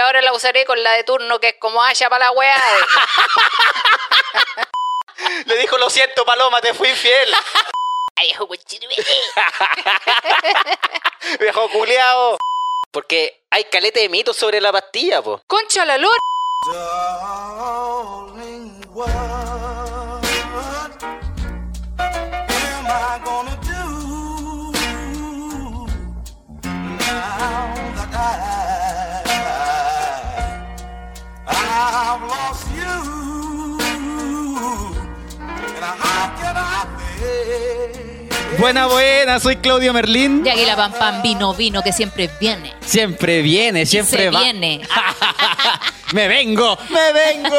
ahora la usaré con la de turno que es como haya para la weá. Le dijo, lo siento, Paloma, te fui infiel. Viejo Viejo culiao. Porque hay calete de mitos sobre la pastilla, po. Concha la lora. Buena, buena, soy Claudio Merlín. Y aquí la pam pam vino, vino que siempre viene. Siempre viene, siempre se va. viene. ¡Me vengo! ¡Me vengo!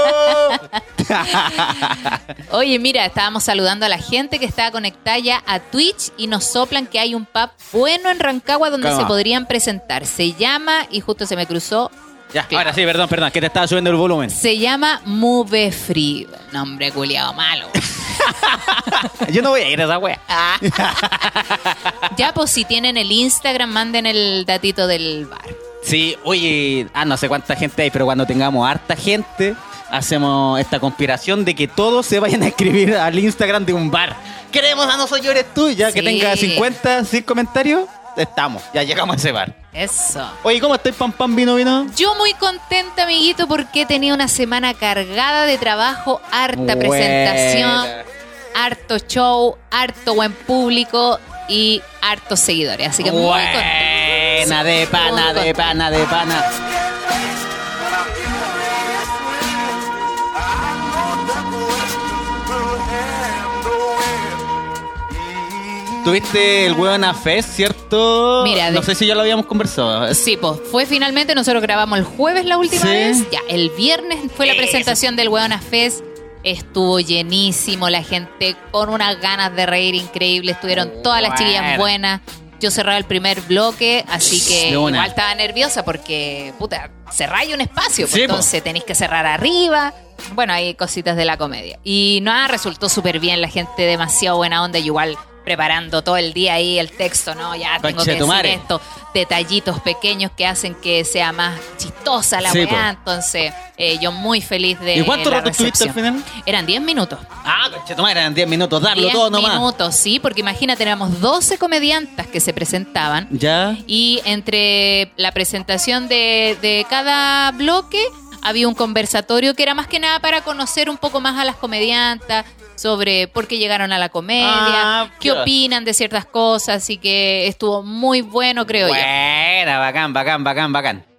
Oye, mira, estábamos saludando a la gente que estaba conectada ya a Twitch y nos soplan que hay un pub bueno en Rancagua donde se podrían presentar. Se llama, y justo se me cruzó, ya, ahora sí, perdón, perdón, que te estaba subiendo el volumen. se llama Move Free. Nombre culiado malo. Yo no voy a ir a esa wea. ya, pues si tienen el Instagram, manden el datito del bar. Sí, oye, ah, no sé cuánta gente hay, pero cuando tengamos harta gente, hacemos esta conspiración de que todos se vayan a escribir al Instagram de un bar. Queremos a No Soy Yo Eres Tú, ya que Sí. tenga 50, 100 comentarios, estamos, ya llegamos a ese bar. Eso. Oye, ¿cómo estáis, pam, pam, vino, vino? Yo muy contenta, amiguito, porque he tenido una semana cargada de trabajo, harta Buena. presentación, harto show, harto buen público y hartos seguidores. Así que muy contenta. Buena, de pana, muy de pana, de pana. Tuviste el Huevona Fest, ¿cierto? Mira, no sé si ya lo habíamos conversado. Sí, pues fue finalmente, nosotros grabamos el jueves la última Sí. vez, ya el viernes fue la Eso. presentación del Weona Fest, estuvo llenísimo, la gente con unas ganas de reír increíbles, estuvieron todas las chiquillas Buena. buenas, yo cerraba el primer bloque, así que De una. igual estaba nerviosa porque, puta, cerráis un espacio, pues, Sí, po. entonces tenéis que cerrar arriba. Bueno, hay cositas de la comedia. Y nada, resultó súper bien, la gente demasiado buena onda, y igual preparando todo el día ahí el texto, ¿no? Ya tengo que decir esto, detallitos pequeños que hacen que sea más chistosa la Sí, weá. Entonces, eh, yo muy feliz de ¿Y cuánto la rato estuviste al final? Eran 10 minutos. Ah, conchetumare, eran 10 minutos, darlo 10 todo nomás. minutos, sí, porque imagínate, éramos 12 comediantas que se presentaban. Ya. Y entre la presentación de, de cada bloque había un conversatorio que era más que nada para conocer un poco más a las comediantas sobre por qué llegaron a la comedia, Ah, qué opinan de ciertas cosas, así que estuvo muy bueno, creo Buena, bacán, bacán, bacán, bacán.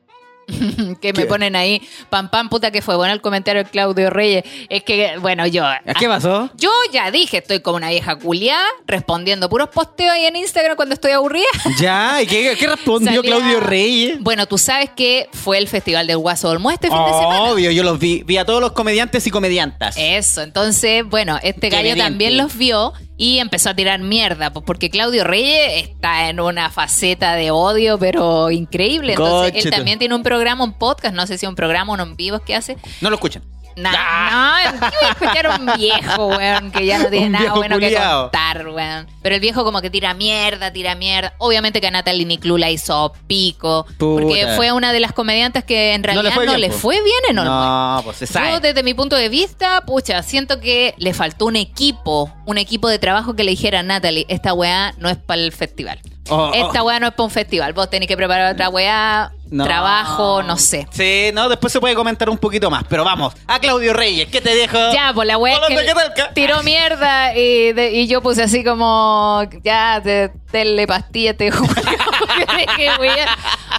Que me ponen ahí, pam, pam, puta que fue bueno el comentario de Claudio Reyes. Es que, bueno, yo... ¿Qué pasó? Yo ya dije, estoy como una vieja culiá, respondiendo puros posteos ahí en Instagram cuando estoy aburrida. Ya, ¿y qué, qué respondió Salía- Claudio Reyes? Bueno, tú sabes que fue el Festival del Guaso Olmo este fin de semana. Obvio, yo los vi. Vi a todos los comediantes y comediantas. Eso, entonces, bueno, este gallo también los vio y empezó a tirar mierda, pues, porque Claudio Reyes está en una faceta de odio, pero increíble. Entonces, él también tiene un programa, un podcast, no sé si un programa, uno en vivo que hace. No lo escuchan. Nah, no, yo voy a escuchar a un viejo, weón, que ya no tiene Un nada bueno que contar, weón. Pero el viejo como que tira mierda, tira mierda. Obviamente que a Natalie Niclú la hizo pico, porque fue una de las comediantes que en No le realidad fue no bien, le fue bien en Olmué. No, pues se Yo, desde mi punto de vista, pucha, siento que le faltó un equipo, un equipo de trabajo que le dijera a Natalie, esta weá no es para el festival. Oh, esta oh. weá no es para un festival. Vos tenés que preparar otra weá, No. trabajo, no sé. Sí, no, después se puede comentar un poquito más. Pero vamos, a Claudio Reyes, ¿qué te dejo? Ya, pues la weá es que ¿qué tal, ca- tiró mierda y, de- y yo puse así como, ya, de, denle pastilla, te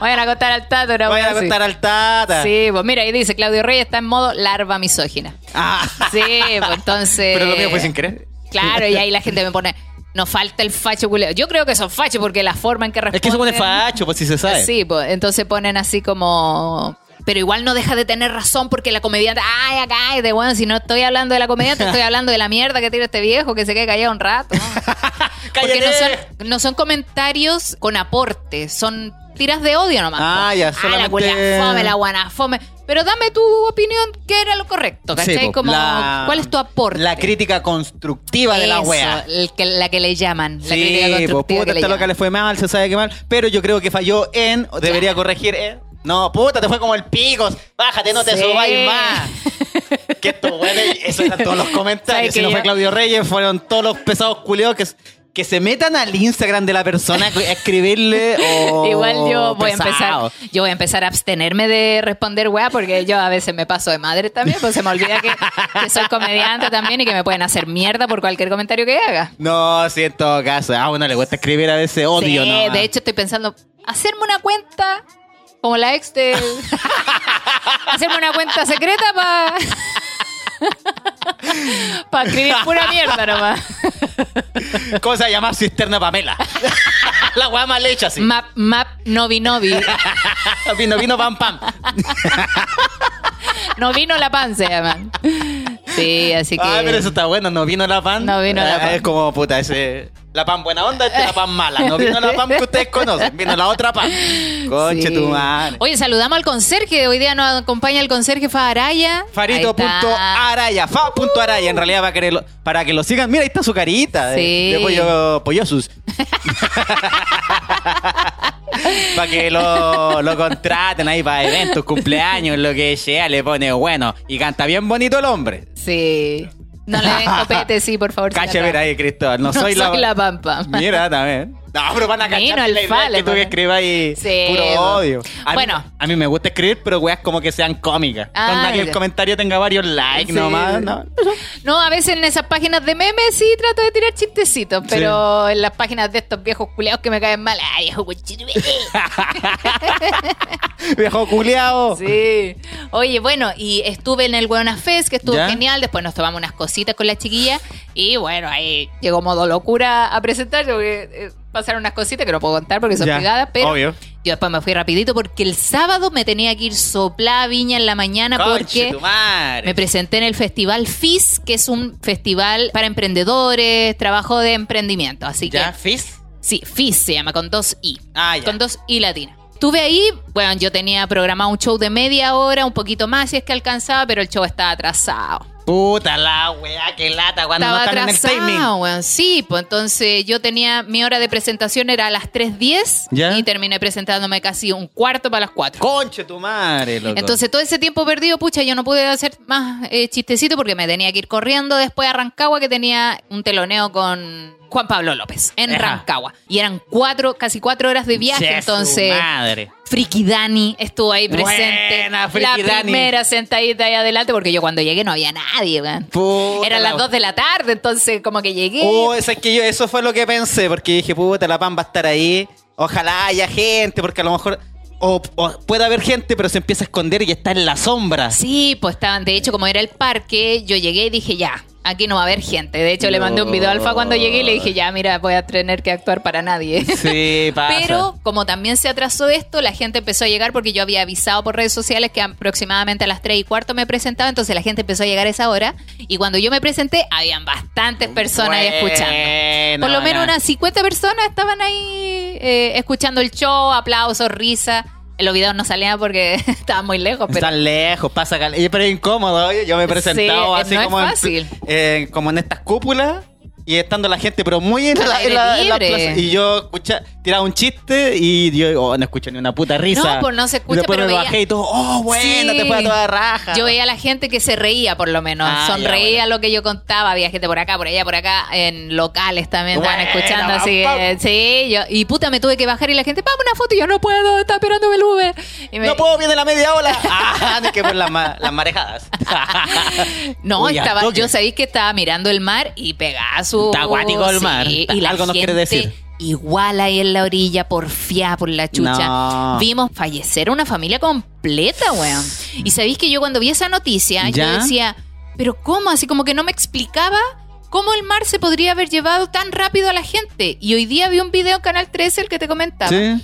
vayan a contar al tato, una Vayan a contar al Tata. Sí, pues mira, ahí dice, Claudio Reyes está en modo larva misógina. Ah. Sí, pues entonces... Pero lo mío fue sin querer. Claro, y ahí la gente me pone, nos falta el facho culeo. Yo creo que son fachos porque la forma en que responden... Es que se pone facho, pues si se sabe. Sí, pues entonces ponen así como... Pero igual no deja de tener razón porque la comediante, ay, acá, ay, de bueno, si no estoy hablando de la comediante, estoy hablando de la mierda que tira este viejo que se quede callado un rato. ¿no? Porque no son, no son comentarios con aporte, son tiras de odio nomás. Ah, ya, Ah, la solamente- culia fome, la guana fome. Pero dame tu opinión, ¿qué era lo correcto? ¿Cachai? Sí, po, como, la- ¿cuál es tu aporte? La crítica constructiva de la Eso, wea. el que- la que le llaman. La crítica Sí, pues constructiva puta, que le esta loca llaman. le fue mal, se sabe que mal. Pero yo creo que falló en, o debería corregir en. No, puta, te fue como el pico. Bájate, no te Sí. subáis más. que esto, bueno, eso eran todos los comentarios. ¿Sabes Si que no fue Claudio Reyes, fueron todos los pesados culiados que, que se metan al Instagram de la persona a escribirle o. Igual yo voy a empezar, yo voy a empezar a abstenerme de responder weá porque yo a veces me paso de madre también, pues se me olvida que, que soy comediante también y que me pueden hacer mierda por cualquier comentario que haga. No, sí, en todo caso. A uno le gusta escribir a veces odio, Sí, ¿no? de hecho estoy pensando hacerme una cuenta como la ex del hacerme una cuenta secreta para para escribir pura mierda nomás. ¿Cómo se llama? Cisterna Pamela. la weá mal hecha, así. Map map novi novi. vino, vino, pam, pam. No vino la pan se llaman. Sí, así que Ah, pero eso está bueno. No vino la pan. No vino la Ah, pan. Es como, puta, ese... La pan buena onda, esta es la pan mala. No vino la pan que ustedes conocen. Vino la otra pan. Conche Sí. tu madre. Oye, saludamos al conserje. Hoy día nos acompaña el conserje Faraya. Farito.araya, fa.araya, en realidad para que, lo, para que lo sigan. Mira, ahí está su carita de, Sí. de pollo, pollosus. para que lo, lo contraten ahí para eventos, cumpleaños, lo que sea, le pone bueno. Y canta bien bonito el hombre. Sí. No le den copete, sí, por favor. Señora. ver ahí, Cristóbal. No, No soy, soy la pampa. Mira, también. No, pero van a cachar la idea fale, que tú que escribas ahí Sí, puro pues. odio. A mí- Bueno. a mí me gusta escribir, pero weas como que sean cómicas. Ah, que el comentario tenga varios likes Sí. nomás. No, No, a veces en esas páginas de memes sí trato de tirar chistecitos, pero en las páginas de estos viejos culeados que me caen mal, ay, viejo cochino. Viejo culiao. Sí. Oye, bueno, y estuve en el Buena Fest, que estuvo ¿Ya? genial. Después nos tomamos unas cositas con la chiquilla. Y bueno, ahí llegó modo locura a presentar. Porque eh, pasaron unas cositas que no puedo contar porque son Ya, privadas. Pero obvio. yo después me fui rapidito porque el sábado me tenía que ir soplada a Viña en la mañana Conche porque me presenté en el Festival FIS, que es un festival para emprendedores, trabajo de emprendimiento. Así ¿Ya? que ¿Fizz? Sí, FIS se llama, con dos I. Ah, ya. Con dos I latina. Estuve ahí, bueno, yo tenía programado un show de media hora, un poquito más si es que alcanzaba, pero el show estaba atrasado. Puta la weá, que lata cuando estaba no están en el timing. atrasado, weón. Sí, pues entonces yo tenía, mi hora de presentación era a las 3.10 ¿Ya? y terminé presentándome casi un cuarto para las 4. Conche tu madre, loco. Entonces todo ese tiempo perdido, pucha, yo no pude hacer más eh, chistecito porque me tenía que ir corriendo después a Rancagua que tenía un teloneo con Juan Pablo López en Ajá. Rancagua. Y eran cuatro, casi cuatro horas de viaje, entonces... madre. Friki Dani estuvo ahí presente. Buena, la Dani. primera sentadita ahí adelante, porque yo cuando llegué no había nadie, weón. Puta Eran la- las dos de la tarde, entonces como que llegué. Oh, es que yo, eso fue lo que pensé, porque dije, puta, la pan va a estar ahí. Ojalá haya gente, porque a lo mejor. O, o puede haber gente, pero se empieza a esconder y está en la sombra. Sí, pues estaban, de hecho, como era el parque, yo llegué y dije, ya, aquí no va a haber gente. De hecho, le mandé un video a Alfa cuando llegué y le dije, ya, mira, voy a tener que actuar para nadie. Sí, pasa. Pero como también se atrasó esto, la gente empezó a llegar porque yo había avisado por redes sociales que aproximadamente a las 3 y cuarto me presentaba, entonces la gente empezó a llegar a esa hora y cuando yo me presenté habían bastantes personas ahí escuchando. Por lo menos unas 50 personas estaban ahí eh, escuchando el show, aplausos, risa. Los videos no salían porque estaban muy lejos, pero Están lejos, pasa cal- y Pero es incómodo, oye. Yo me he presentado Sí, así no es como, en- fácil. eh, como en estas cúpulas y estando la gente, pero muy en la, en la- en la libre. plaza. Y yo escucha, tiraba un chiste y yo oh, no escucho ni una puta risa. No, pues no se escucha, Y después pero me veía- bajé y todo, oh, bueno, Sí. te fue a toda raja. Yo veía a la gente que se reía, por lo menos. Ah, ya, Sonreía bueno. lo que yo contaba. Había gente por acá, por allá, por acá. En locales también estaban escuchando. Así sí, yo, y puta, me tuve que bajar y la gente, vamos una foto. Y yo no puedo, está esperando el Uber. Y me- No puedo, viene la media ola. Ah, que por las, ma- las marejadas. No, Uy, estaba, yo sabéis que estaba mirando el mar y pegaba su. Está acuático el mar. Sí, y la Algo nos gente quiere decir. Igual ahí en la orilla, porfiada por la chucha. No. Vimos fallecer una familia completa, weón. Y sabéis que yo cuando vi esa noticia, yo decía, ¿pero cómo? Así como que no me explicaba cómo el mar se podría haber llevado tan rápido a la gente. Y hoy día vi un video en Canal 13, el que te comentaba Sí.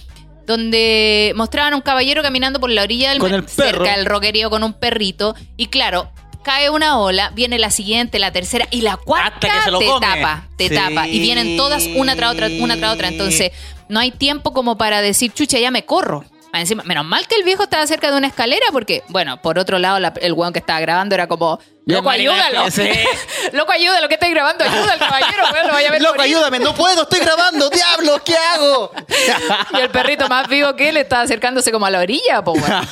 donde mostraban a un caballero caminando por la orilla del Con mar, el cerca del roquerío con un perrito y claro cae una ola viene la siguiente la tercera y la cuarta Hasta que se lo te come. tapa te Sí. tapa y vienen todas una tras otra una tras otra entonces no hay tiempo como para decir chucha ya me corro Encima, menos mal que el viejo estaba cerca de una escalera porque, bueno, por otro lado, la- el weón que estaba grabando era como, loco, ayúdalo. sí. loco, ayúdalo, que estáis grabando, ayuda al caballero, weón, lo vaya a ver Loco, morir". ayúdame, no puedo, estoy grabando, diablos, ¿qué hago? Y el perrito más vivo que él estaba acercándose como a la orilla, po, weón.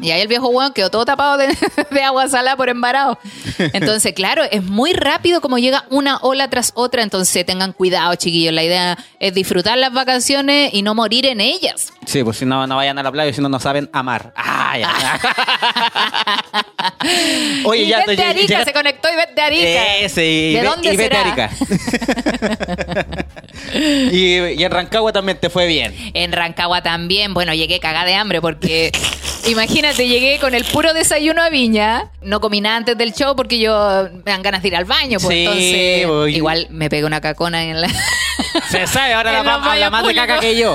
Y ahí el viejo weón quedó todo tapado de, de agua salada por embarado. Entonces, claro, es muy rápido como llega una ola tras otra. Entonces, tengan cuidado, chiquillos. La idea es disfrutar las vacaciones y no morir en ellas. Sí, pues si no, no vayan a la playa, si no, no saben amar. Ah, ya. Oye, y ya vete te a Arica, se conectó y vete a Arica. Ese, y, ¿De ve- dónde y vete a será? Arica. y, y en Rancagua también te fue bien. En Rancagua también, bueno, llegué cagada de hambre porque imagínate, llegué con el puro desayuno a Viña, no comí nada antes del show porque yo me dan ganas de ir al baño, pues Sí, entonces voy. igual me pegué una cacona en la Se sabe, ahora la habla más de caca que yo.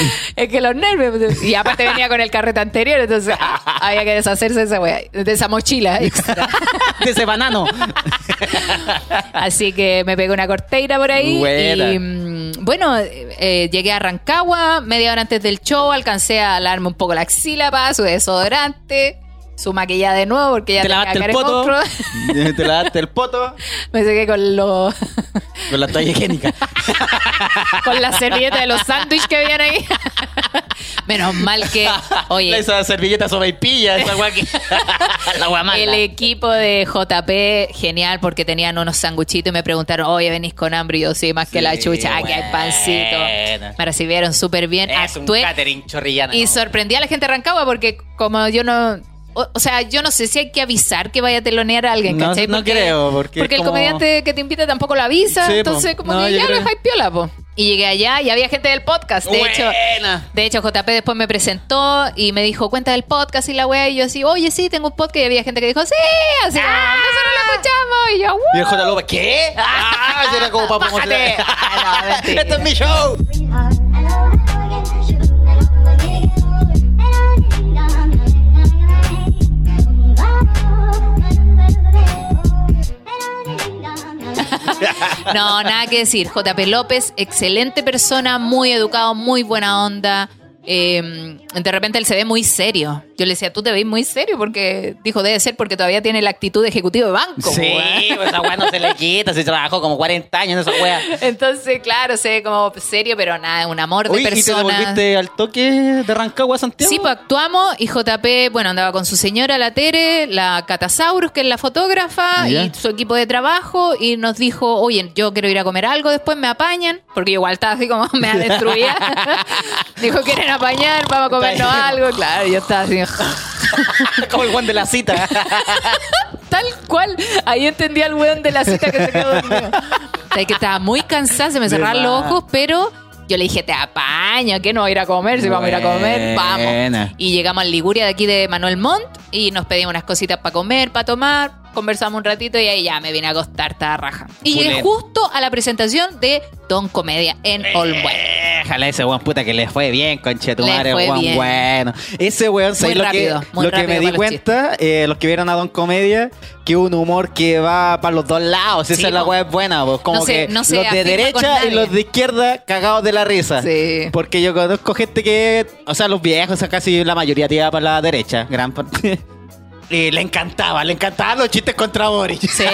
es que los nervios y aparte venía con el carrete anterior, entonces ah, había que deshacerse de esa wea, de esa mochila extra. De ese banano. Así que me pegué una corteira por ahí. Buena. Y mm, bueno, eh, llegué a Rancagua media hora antes del show, alcancé a lavarme un poco la axila, pa, su desodorante, su maquillada de nuevo porque ya Te lavaste el poto. Te lavaste el poto Me sequé con los con la toalla higiénica. con la servilleta de los sándwiches que habían ahí. Menos mal que, oye, Esa servilleta sobaipilla, esa weá que. la weá mala. El equipo de JP, genial, porque tenían unos sanguchitos y me preguntaron, oye, venís con hambre. Y yo, sí, más que la chucha, aquí hay pancito. Me recibieron súper bien. Es un catering chorrillana. y ¿no? sorprendí a la gente de Rancagua porque como yo no... O, o sea, yo no sé si hay que avisar que vaya a telonear a alguien, No- ¿cachai? no creo, porque es el comediante que te invita tampoco lo avisa, Sí, po. entonces como No, que ya creo- lo dejáis piola, po. Y llegué allá y había gente del podcast, de hecho... De hecho, JP después me presentó y me dijo, cuenta del podcast y la wea. Y yo así, oye, sí, tengo un podcast. Y había gente que dijo, sí, así como, nosotros lo escuchamos. Y yo, "Uh". Y el J. Loba, ¿qué? Ah, era como para promocionar. Ah, este es mi show. No, nada que decir. JP López, excelente persona, muy educado, muy buena onda. Eh, de repente él se ve muy serio. Yo le decía, tú te ves muy serio porque dijo, debe ser porque todavía tiene la actitud de ejecutivo de banco. Sí, pues esa weá no se le quita. Se trabajó como 40 años en esa weá. Entonces, claro, se ve como serio, pero nada, un amor de Oye, ¿y te persona. devolviste al toque de Rancagua Santiago? Sí, pues actuamos y JP, bueno, andaba con su señora, la Tere, la Catasaurus, que es la fotógrafa, y su equipo de trabajo, y nos dijo, oye, yo quiero ir a comer algo, después me apañan, porque igual estaba así como me destruía. dijo, ¿quieren apañar? Vamos a comernos algo. Claro, yo estaba así, como el Juan de la cita. tal cual. Ahí entendí al weón de la cita que se quedó dormido. O sea, que estaba muy cansada, se me De cerraban los ojos, pero... Yo le dije, te apaño, que no vamos a ir a comer, si vamos a ir a comer, vamos. Y llegamos al Liguria de aquí de Manuel Montt y nos pedimos unas cositas para comer, para tomar, conversamos un ratito y ahí ya me vine a acostar, estaba raja. Y llegué justo a la presentación de Don Comedia en Olmué. Déjala ese weón puta que le fue bien, conche tu Le madre, fue weón bueno. Ese weón, ¿sabes Muy lo que, rápido, muy lo que rápido me di los cuenta? Eh, los que vieron a Don Comedia, que un humor que va para los dos lados. Esa Sí, es la weá buena, pues. Como No se- que no se los de derecha y los de izquierda cagados de la risa. Sí. Porque yo conozco gente que, o sea, los viejos, o sea, casi la mayoría tira para la derecha, gran parte. Y le encantaba, le encantaban los chistes contra Boris. Sí,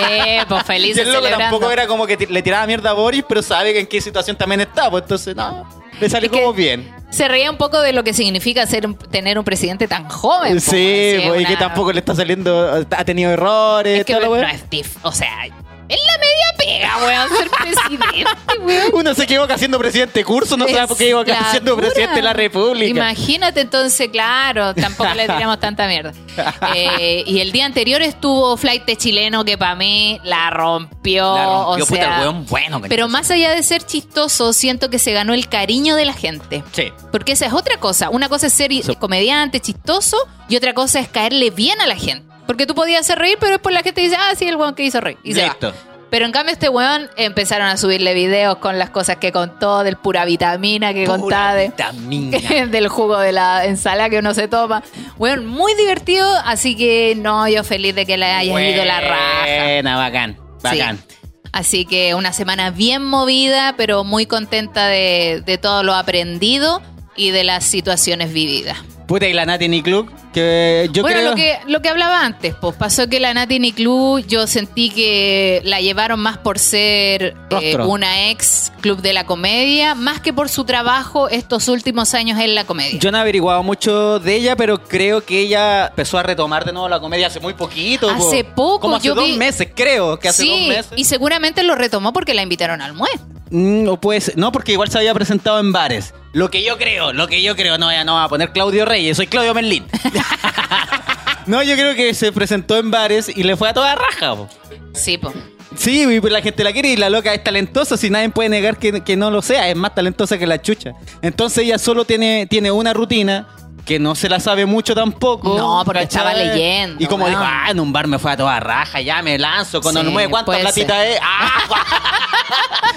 pues Y el loco celebrando. tampoco era como que le tiraba mierda a Boris, pero sabe en qué situación también está, pues entonces no, le salió Es que- como bien. Se reía un poco de lo que significa ser tener un presidente tan joven. po, Sí, así, pues, y una- que tampoco le está saliendo, ha tenido errores, Es que toda la no wea. es dif- O sea, es la media pega, weón, ser presidente, weón. Uno se equivoca siendo presidente de curso, no sabe por qué equivoca siendo presidente de la República. Imagínate entonces, claro, tampoco le tiramos tanta mierda. Eh, y el día anterior estuvo Flight chileno que para mí la rompió. La rompió, o puta, sea, el weón bueno. Pero más allá de ser chistoso, siento que se ganó el cariño de la gente. Sí. Porque esa es otra cosa. Una cosa es ser comediante, chistoso, y otra cosa es caerle bien a la gente. Porque tú podías hacer reír, pero después la gente dice, ah, sí, el weón que hizo reír. Y se va. Listo. Pero en cambio este weón empezaron a subirle videos con las cosas que contó, del pura vitamina que contaba, de, vitamina. del jugo de la ensalada que uno se toma. Weón, muy divertido, así que no, yo feliz de que le haya ido la raja. Buena, bacán, bacán. Sí. Así que una semana bien movida, pero muy contenta de, de todo lo aprendido. y de las situaciones vividas. Puta, y la Nati Club, que yo bueno, creo... lo que lo que hablaba antes, pues pasó que la Nati Club yo sentí que la llevaron más por ser eh, una ex club de la comedia, más que por su trabajo estos últimos años en la comedia. Yo no he averiguado mucho de ella, pero creo que ella empezó a retomar de nuevo la comedia hace muy poquito. po. Hace poco, Como hace yo dos vi- meses, creo que hace sí, dos meses. y seguramente lo retomó porque la invitaron al MUE. Mm, o puede ser- no, porque igual se había presentado en bares. Lo que yo creo, lo que yo creo, no, ya no va a poner Claudio Reyes, soy Claudio Merlín. no, yo creo que se presentó en bares y le fue a toda raja. po. Sí, pues. Sí, y pues la gente la quiere y la loca es talentosa, si nadie puede negar que, que no lo sea, es más talentosa que la chucha. Entonces ella solo tiene, tiene una rutina que no se la sabe mucho tampoco. No, porque ¿cachai? estaba leyendo, Y como dijo, ah, en un bar me fue a toda raja, ya me lanzo con Sí, el nueve, ¿cuánta puede platita ser. es? ¡Ah!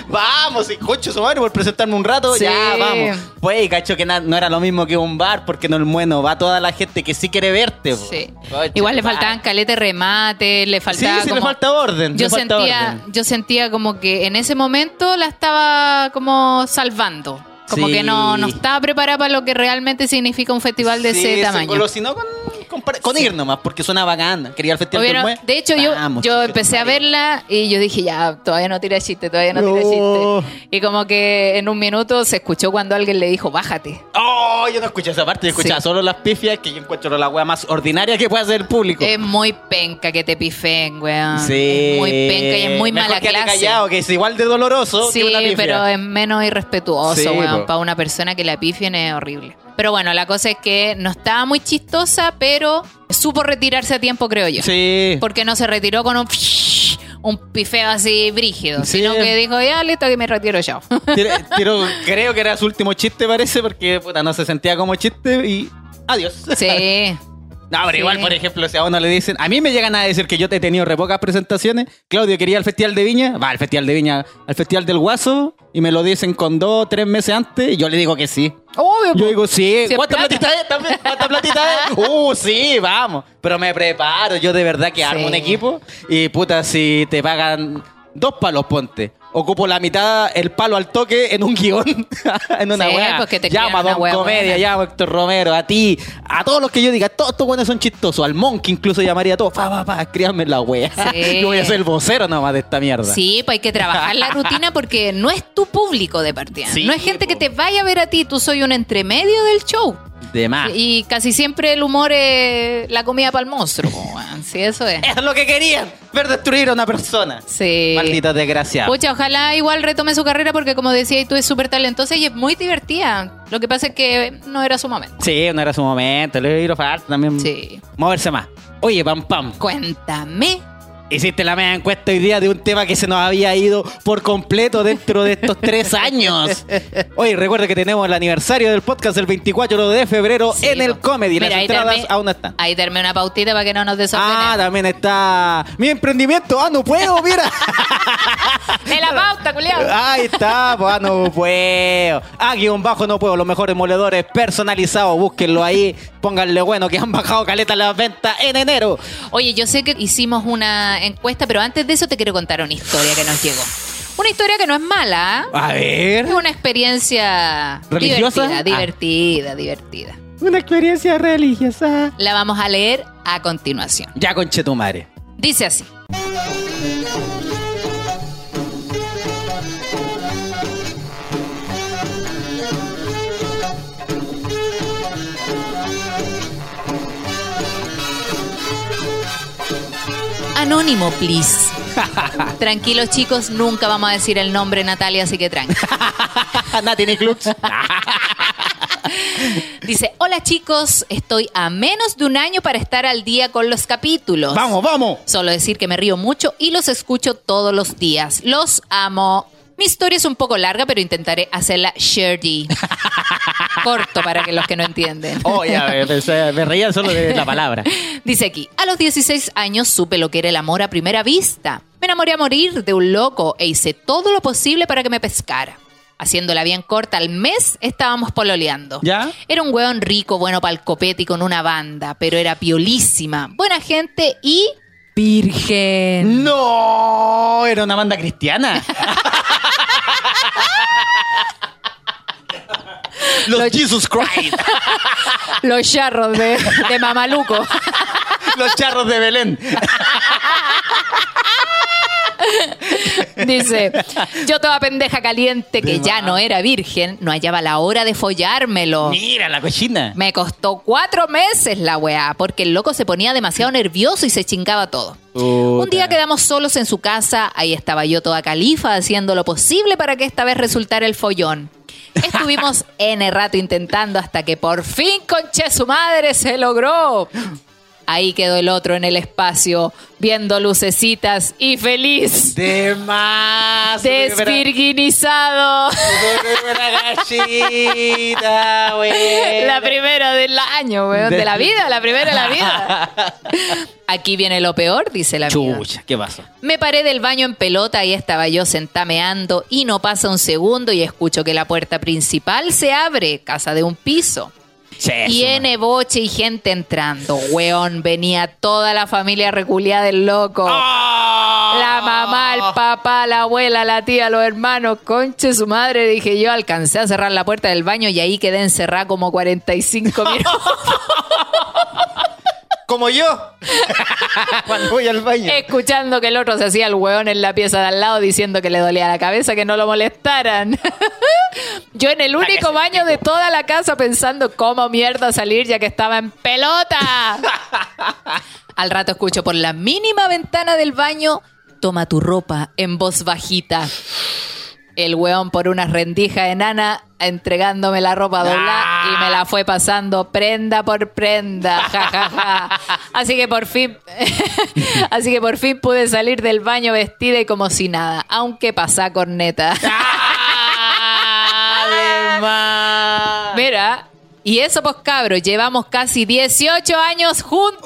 vamos, y cocho su madre por presentarme un rato, Sí. ya vamos. Pues, y cacho que no era lo mismo que un bar, porque no el bueno, va toda la gente que sí quiere verte. Sí. Coche, Igual le faltaban calete remate, le Sí, faltaba sí, le como- falta orden. yo le sentía, orden. yo sentía como que en ese momento la estaba como salvando. Como Sí. que no, no estaba preparada para lo que realmente significa un festival de Sí, ese se tamaño. engolosinó con, con, con ir nomás, porque suena bacana. Quería el festival Obvio, del no, Mue. de hecho, yo, Vamos, yo empecé a verla y yo dije, ya, todavía no tira chiste, todavía no tira No. chiste. Y como que en un minuto se escuchó cuando alguien le dijo, bájate. Oh, yo no escuché esa parte, yo escuchaba Sí. solo las pifias, que yo encuentro la wea más ordinaria que puede hacer el público. Es muy penca que te pifen, weón. sí. Es muy penca y es muy Mejor mala quédate clase. callado, que es igual de doloroso Sí, que una pifia. pero es menos irrespetuoso, Sí, weón. Para una persona que la pifien es horrible. Pero bueno, la cosa es que no estaba muy chistosa, pero supo retirarse a tiempo, creo yo. Sí. Porque no se retiró con un, un pifeo así brígido, Sí. sino que dijo, ya, listo, que me retiro yo. Tiro- tiro- creo que era su último chiste, parece, porque puta, no se sentía como chiste y adiós. sí. No, pero Sí. igual, por ejemplo, si a uno le dicen, a mí me llegan a decir que yo te he tenido re pocas presentaciones. Claudio quería el Festival de Viña, va al Festival de Viña, al Festival del Guaso, y me lo dicen con dos, tres meses antes, y yo le digo que sí. Obvio, Yo digo, sí, Si ¿cuánta plata. platita es? también? ¿Cuánta platita es? Uh, sí, vamos. Pero me preparo, yo de verdad que armo Sí. un equipo, y puta, si te pagan dos palos, ponte. Ocupo la mitad, el palo al toque en un guion, en una Sí, weá. te crean a Don weá Comedia, buena. llamo a Héctor Romero, a ti, a todos los que yo diga, todos estos buenos son chistosos, al Monkey incluso llamaría a todos, pa, pa, pa, escríbanme la wea. Sí. yo voy a ser el vocero nomás de esta mierda. Sí, pues hay que trabajar la rutina porque no es tu público de partida. Sí, no es gente po. que te vaya a ver a ti, tú soy un entremedio del show. De más. Y casi siempre el humor es la comida para el monstruo. Sí, eso es. Es lo que querían, ver destruir a una persona. Sí. Maldito desgraciado. Pucha, ojalá igual retome su carrera porque como decía, tú es súper talentosa y es muy divertida. Lo que pasa es que no era su momento. Sí, no era su momento, le dio falta también Sí. moverse más. Oye, Pam Pam, Cuéntame. Hiciste la media encuesta hoy día de un tema que se nos había ido por completo dentro de estos tres años. Oye, recuerda que tenemos el aniversario del podcast el 24 de febrero Sí, en el po. comedy. Las Mira, ahí entradas darme- aún no están. Ahí darme una pautita para que no nos desordenemos. Ah, también está mi emprendimiento. Ah, no puedo, mira. ¡De la pauta, culiao! Ahí está, pues ah, no puedo. Ah, guion bajo no puedo. Los mejores moledores personalizados, búsquenlo ahí. Pónganle bueno que han bajado caleta las ventas en enero. Oye, yo sé que hicimos una encuesta, pero antes de eso te quiero contar una historia que nos llegó. Una historia que no es mala, ¿ah? A ver. es una experiencia ¿Religiosa? divertida, Ah. divertida, divertida. Una experiencia religiosa. La vamos a leer a continuación. Ya conche tu madre. Dice así. Anónimo, please. Tranquilos, chicos, nunca vamos a decir el nombre Natalia, así que tranqui. Nati ni Clux. Dice, hola chicos, estoy a menos de un año para estar al día con los capítulos. vamos, vamos. Solo decir que me río mucho y los escucho todos los días. Los amo. Mi historia es un poco larga, pero intentaré hacerla shirty. Corto para que los que no entienden. Oh, ya, me, me reía solo de la palabra. Dice aquí, a los 16 años supe lo que era el amor a primera vista. Me enamoré a morir de un loco e hice todo lo posible para que me pescara. Haciéndola bien corta, al mes estábamos pololeando. ¿Ya? Era un hueón rico, bueno pa'l copete y con una banda, pero era piolísima, buena gente y... Virgen. No, era una banda cristiana. Los, los, Jesus Christ. los charros de, de Mamaluco. los charros de Belén. Dice, yo toda pendeja caliente que ya no era virgen, no hallaba la hora de follármelo. Mira la cochina. Me costó cuatro meses la weá, porque el loco se ponía demasiado nervioso y se chingaba todo. Un día quedamos solos en su casa, ahí estaba yo toda califa haciendo lo posible para que esta vez resultara el follón. Estuvimos N rato intentando hasta que por fin, conche su madre, se logró. Ahí quedó el otro en el espacio, viendo lucecitas y feliz. De más. Desvirginizado. gallita. La primera del año, weón. De la vida, la primera de la vida. Aquí viene lo peor, dice la amiga. Chucha, ¿qué pasó? Me paré del baño en pelota y estaba yo sentameando y no pasa un segundo y escucho que la puerta principal se abre, casa de un piso. Tiene boche y gente entrando. Weón, venía toda la familia reculiada del loco. La mamá, el papá, la abuela, la tía, los hermanos, conche su madre, dije yo, alcancé a cerrar la puerta del baño y ahí quedé encerrada como 45 minutos. Como yo. Cuando voy al baño. Escuchando que el otro se hacía el hueón en la pieza de al lado diciendo que le dolía la cabeza, que no lo molestaran. Yo en el único baño de toda la casa pensando cómo mierda salir ya que estaba en pelota. Al rato escucho por la mínima ventana del baño, toma tu ropa en voz bajita. El weón por una rendija enana entregándome la ropa doblada y me la fue pasando prenda por prenda. Ja, ja, ja. Así que por fin, así que por fin pude salir del baño vestida y como si nada, aunque pasá corneta. Además. Mira, y eso pues cabros, llevamos casi 18 años juntos.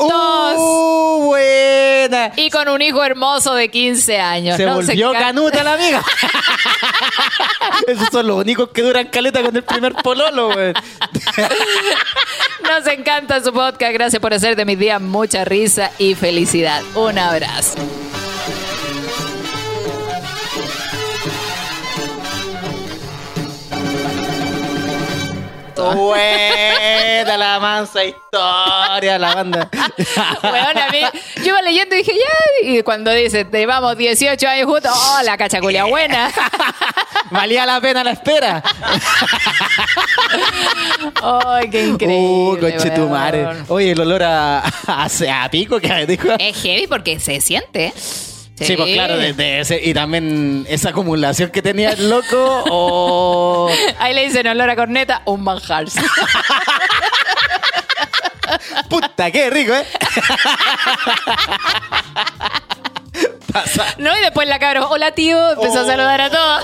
¡Uh, buena! Y con un hijo hermoso de 15 años. Se Nos volvió canuta la amiga. Esos son los únicos que duran caleta con el primer pololo, güey. Nos encanta su podcast. Gracias por hacer de mis días mucha risa y felicidad. Un abrazo. Buena la mansa historia, la banda. Bueno, a mí, yo iba leyendo y dije, ya. Y cuando dice, llevamos 18 años juntos, oh, la cachaculia buena. Valía la pena la espera. Ay, qué increíble. Uh, conche tu madre. Oye, el olor a, a, a pico que dijo. Es heavy porque se siente. Sí, pues claro, desde ese, y también esa acumulación que tenía el loco, o Ahí le dicen olor a corneta, un manjar. puta, qué rico, ¿eh? Pasa. No, y después la cabra, hola tío, empezó a saludar a todos.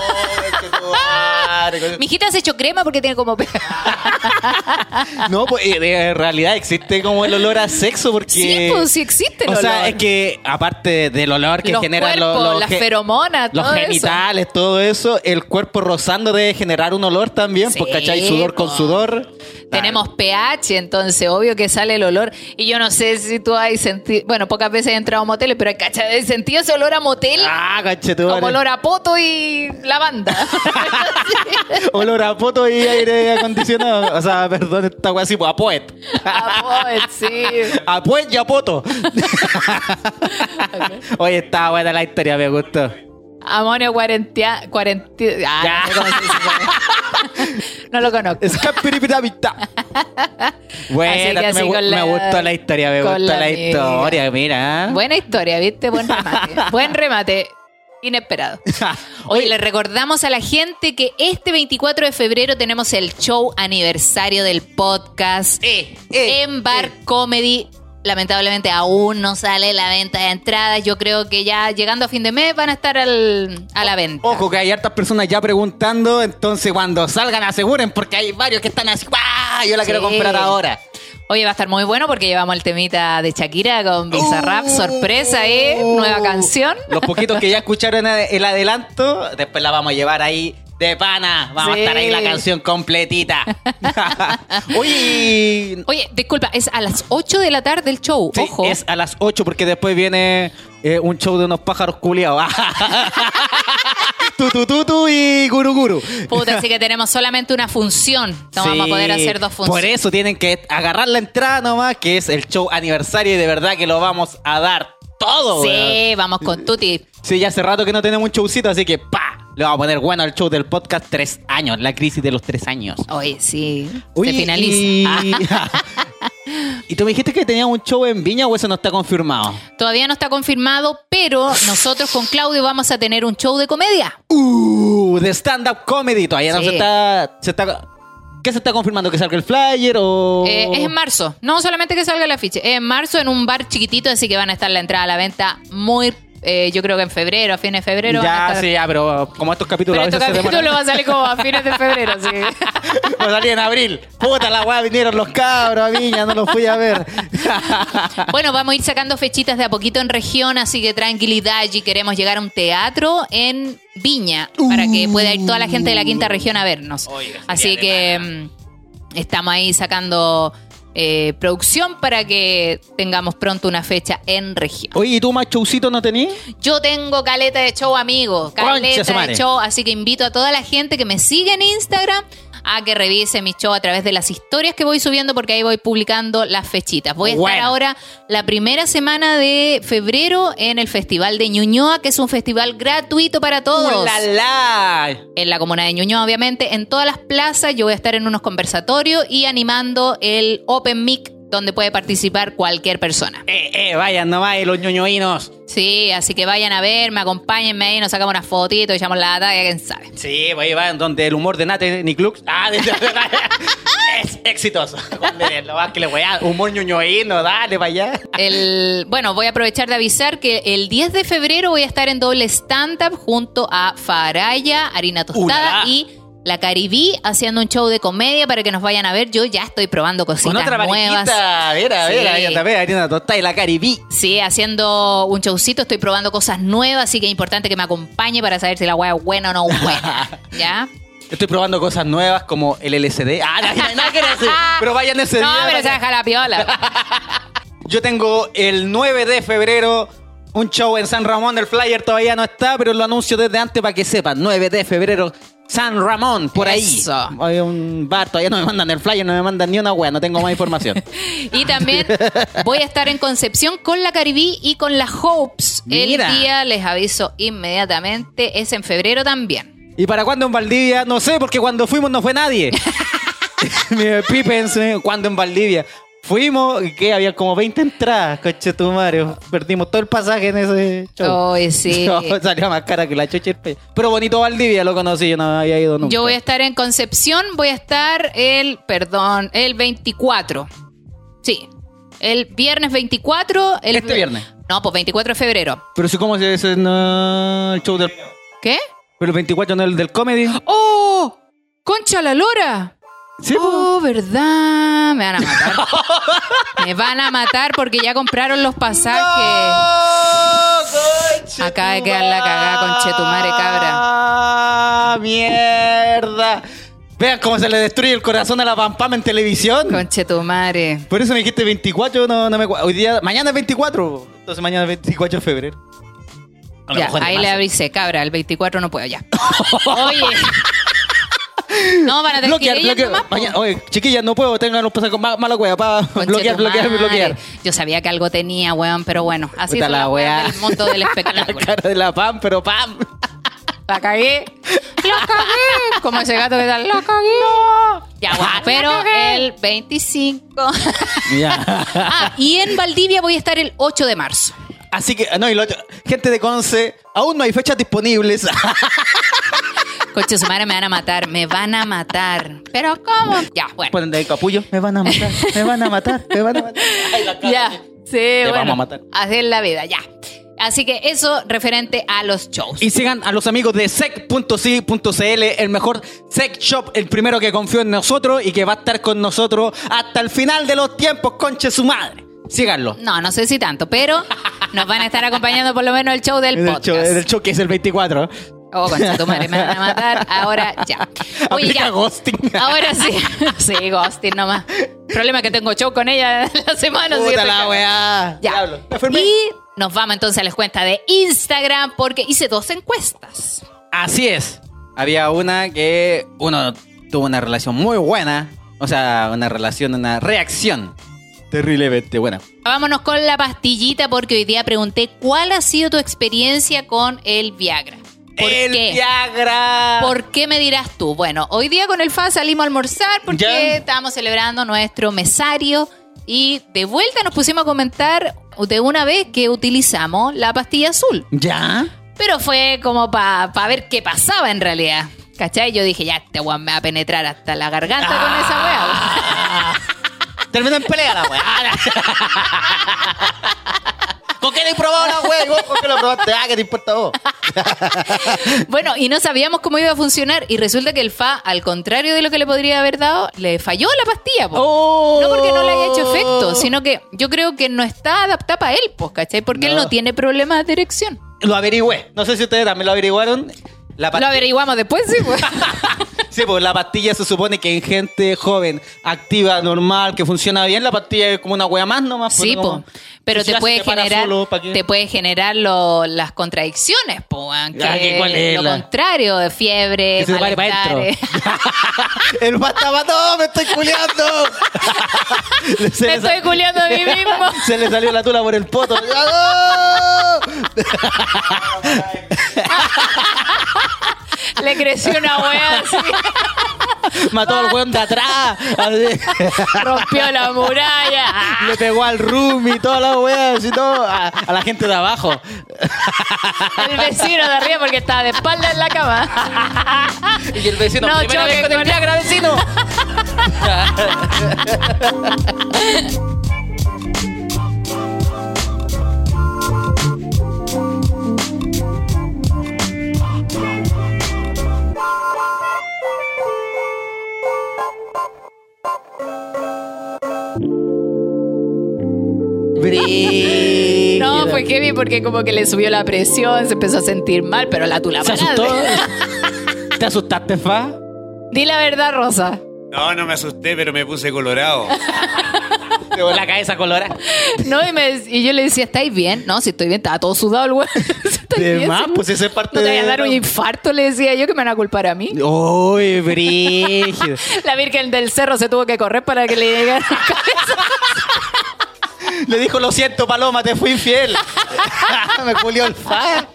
todos. Mi hijita se echó crema porque tiene como... No, pues eh, en realidad existe como el olor a sexo porque... Sí, pues sí existe el O sea, olor. es que aparte del olor que Los genera cuerpos, lo- lo las feromonas, los todo eso. genitales, todo eso, el cuerpo rozando debe generar un olor también, Sí, pues cachai, sudor con sudor. Tenemos pH, entonces obvio que sale el olor. Y yo no sé si tú has sentido, bueno, pocas veces he entrado a moteles, pero ¿cachai? ¿Has sentido ese olor a motel? Ah, cachetumare. como olor a poto y lavanda. Olor a poto y aire acondicionado. O sea, perdón, esta wea así, pues, a poet. A poet, sí. A poet y a poto. Oye, está buena la historia, me gustó. Amonio cuarentia... cuarenti- ah, no sé. No lo conozco. Bueno, me, gu- la- me gustó la historia, me con gustó la historia, mira. Buena historia, ¿viste? Buen remate. Buen remate. Inesperado. Oye, le recordamos a la gente que este 24 de febrero tenemos el show aniversario del podcast Eh, eh, en Bar Comedy. Lamentablemente aún no sale la venta de entradas. Yo creo que ya llegando a fin de mes van a estar al- a la venta. Ojo que hay hartas personas ya preguntando, entonces cuando salgan aseguren porque hay varios que están así, ¡ah! Yo la quiero comprar ahora. Oye, va a estar muy bueno porque llevamos el temita de Shakira con Bizarrap. Uh. Sorpresa, ¿eh? Nueva canción. Los poquitos que ya escucharon el adelanto, después la vamos a llevar ahí de pana. Vamos Sí. a estar ahí la canción completita. Oye, Oye, disculpa, es a las 8 de la tarde el show. sí, Ojo. es a las 8 porque después viene eh, un show de unos pájaros culiados. tutututu y guru guru. Puta, así que tenemos solamente una función. No vamos a poder hacer dos funciones. Por eso tienen que agarrar la entrada nomás, que es el show aniversario y de verdad que lo vamos a dar todo. weón. Sí, vamos con Tuti. Sí, ya hace rato que no tenemos un showcito, así que ¡pa! Le vamos a poner bueno al show del podcast tres años, la crisis de los tres años. Oye, sí. Oye, se finaliza. Y... ¿Y tú me dijiste que tenías un show en Viña o eso no está confirmado? Todavía no está confirmado, pero nosotros con Claudio vamos a tener un show de comedia. Uh, de stand-up comedy. Todavía no Sí. se está, se está. ¿Qué se está confirmando? ¿Que salga el flyer o.? Eh, es en marzo. No solamente que salga el afiche. Es en marzo en un bar chiquitito, así que van a estar la entrada a la venta muy. Eh, yo creo que en febrero, a fines de febrero. van a Ya, estar- sí, ya, pero como estos capítulos Pero a este veces se capítulo va demoran. a salir como a fines de febrero, sí. Va a salir en abril. Puta la weá, vinieron los cabros a Viña, no los fui a ver. Bueno, vamos a ir sacando fechitas de a poquito en región, así que tranquilidad. Y queremos llegar a un teatro en Viña para que pueda ir toda la gente de la quinta región a vernos. Así que mm, estamos ahí sacando eh, producción para que tengamos pronto una fecha en región. Oye, ¿y tú más showcito no tenías? Yo tengo caleta de show, su Caleta de show. Así que invito a toda la gente que me sigue en Instagram a que revise mi show a través de las historias que voy subiendo porque ahí voy publicando las fechitas. Voy a estar ahora la primera semana de febrero en el Festival de Ñuñoa, que es un festival gratuito para todos. ¡Uh, la, la! En la comuna de Ñuñoa, obviamente. En todas las plazas yo voy a estar en unos conversatorios y animando el Open Mic donde puede participar cualquier persona. Eh, eh, vayan nomás, eh, los ñoñoínos. Sí, así que vayan a ver, me acompáñenme ahí, nos sacamos una fotito, echamos la talla, quién sabe. Sí, pues ahí van donde el humor de Nate ni Clux. Ah, de- es exitoso. Lo más que le voy a humor ñoñoíno, dale para allá. El, bueno, voy a aprovechar de avisar que el 10 de febrero voy a estar en doble stand-up junto a Faraya, Harina Tostada y la Caribí haciendo un show de comedia para que nos vayan a ver. Yo ya estoy probando cositas Con otra nuevas. parejita. Mira, Sí. mira, ahí está, ve, ahí tostada y la caribí. Sí, haciendo un showcito, estoy probando cosas nuevas, así que es importante que me acompañe para saber si la weá es buena o no buena. ¿Ya? Estoy probando cosas nuevas como el LCD. Ah, no, no, que decir. Pero vayan ese No, día. pero se deja la piola. Yo tengo el 9 de febrero un show en San Ramón. El flyer todavía no está, pero lo anuncio desde antes para que sepan. 9 de febrero, San Ramón, por Eso. ahí. Hay un bar, todavía no me mandan el flyer, no me mandan ni una wea, no tengo más información. Y también voy a estar en Concepción con la Caribí y con la Hopes. Mira. El día, les aviso inmediatamente, es en febrero también. ¿Y para cuándo en Valdivia? No sé, porque cuando fuimos no fue nadie. Pipens, ¿cuándo en Valdivia? Fuimos, que había como 20 entradas, coche tu madre. Perdimos todo el pasaje en ese show. Oye, sí. No, salió más cara que la chucha. Pero bonito Valdivia, lo conocí, yo no había ido nunca. Yo voy a estar en Concepción, voy a estar el, perdón, el 24. Sí. El viernes 24. El, Este viernes. No, pues 24 de febrero. Pero si, ¿cómo se dice no, el show del. ¿Qué? Pero el 24 no es el del comedy? ¡Oh! ¡Concha la lora! Sí, po. Oh, verdad. Me van a matar. Me van a matar porque ya compraron los pasajes. Acaba de quedar la cagada con Chetumare, cabra. ¡Ah, mierda! Vean cómo se le destruye el corazón a la Pam Pam en televisión. Conche tu madre. Por eso me dijiste 24, no, no me Hoy día, mañana es 24. Entonces mañana es 24 de febrero. Ya, ahí le avisé, cabra, el 24 no puedo ya. Oye. No, van a tener Bloquear, que ir bloquear. nomás, po. Mañana- oye, chiquillas, no puedo, tengan los pasajes ma- mala wea, para bloquear, bloquear, bloquear. Yo sabía que algo tenía, weón, pero bueno, así son la wea. del mundo del La espectáculo. cara de la Pam, pero Pam. La cagué. La cagué. Como ese gato que tal, la cagué. Ya, bueno, pero el 25. Ya. Ah, y en Valdivia voy a estar el 8 de marzo. Así que, no, y lo gente de Conce, aún no hay fechas disponibles. Coche, su madre me van a matar, me van a matar. ¿Pero cómo? Ya, bueno. Ponen de ahí capullo. Me van a matar, me van a matar, me van a matar. Ay, la cara. Ya, sí, bueno. vamos a matar. Así es la vida, ya. Así que eso referente a los shows. Y sigan a los amigos de sec.si.cl, el mejor sex shop, el primero que confió en nosotros y que va a estar con nosotros hasta el final de los tiempos, conche su madre. Síganlo. No, no sé si tanto, pero nos van a estar acompañando por lo menos el show del En el, podcast. show, en el show que es el 24. Oh, concha tu madre, me van a matar. Ahora ya. Oye, Aplica ya. ghosting. Ahora sí. Sí, ghosting nomás. Problema que tengo show con ella la semana. Puta la weá. Ya. Y nos vamos entonces a las cuentas de Instagram porque hice dos encuestas. Así es. Había una que uno tuvo una relación muy buena. O sea, una relación, una reacción terriblemente buena. Vámonos con la pastillita porque hoy día pregunté cuál ha sido tu experiencia con el Viagra. ¿Por el qué? Viagra. ¿Por qué me dirás tú? Bueno, hoy día con el FA salimos a almorzar porque Ya. estábamos celebrando nuestro mesario y de vuelta nos pusimos a comentar de una vez que utilizamos la pastilla azul. ¿Ya? Pero fue como para ver qué pasaba en realidad. ¿Cachai? Yo dije, ya, este weón me va a penetrar hasta la garganta con esa weá. Terminó en pelea la weá. ¿Con qué le he probado la vos ¿Con qué lo probaste? Ah, ¿qué te importa vos? Bueno, y no sabíamos cómo iba a funcionar y resulta que el FA, al contrario de lo que le podría haber dado, le falló la pastilla. po. Oh. No porque no le haya hecho efecto, sino que yo creo que no está adaptada para él, pues, ¿cachai? Porque él No. no tiene problemas de erección. Lo averigüé. No sé si ustedes también lo averiguaron. La Lo averiguamos después, sí, pues. Sí, pues la pastilla se supone que en gente joven, activa, normal, que funciona bien, la pastilla es como una wea más nomás. pues, Sí, como- po. Pero te puede generar, solo, te puede generar lo- las contradicciones, po, que Ah, ¿que es lo la? contrario, de fiebre, Que se malestares. El mató, me estoy culiando. Me estoy culiando a mí mismo. se le salió la tula por el poto. Le creció una wea así, Mató al weón de atrás. Así. rompió la muralla. Le pegó al room y toda la wea, así todo, a, a la gente de abajo. El vecino de arriba porque estaba de espalda en la cama. Y el vecino, No, primera vez con el Viagra, vecino. Brígido. No, fue heavy porque como que le subió la presión, se empezó a sentir mal, pero la tula ¿Se asustó? ¿Te asustaste, Fa? Di la verdad, Rosa. No, no me asusté, pero me puse colorado. Te la cabeza colorada. No, y, me- y yo le decía, ¿estáis bien? No, si estoy bien, estaba todo sudado el güey. ¿Estáis De más, pues esa es parte ¿No te de- a dar un infarto? Le decía yo que me van a culpar a mí. Uy, brígido. La Virgen del Cerro se tuvo que correr para que le llegara a la cabeza. Le dijo, lo siento, Paloma, te fui infiel. Me culió el fa.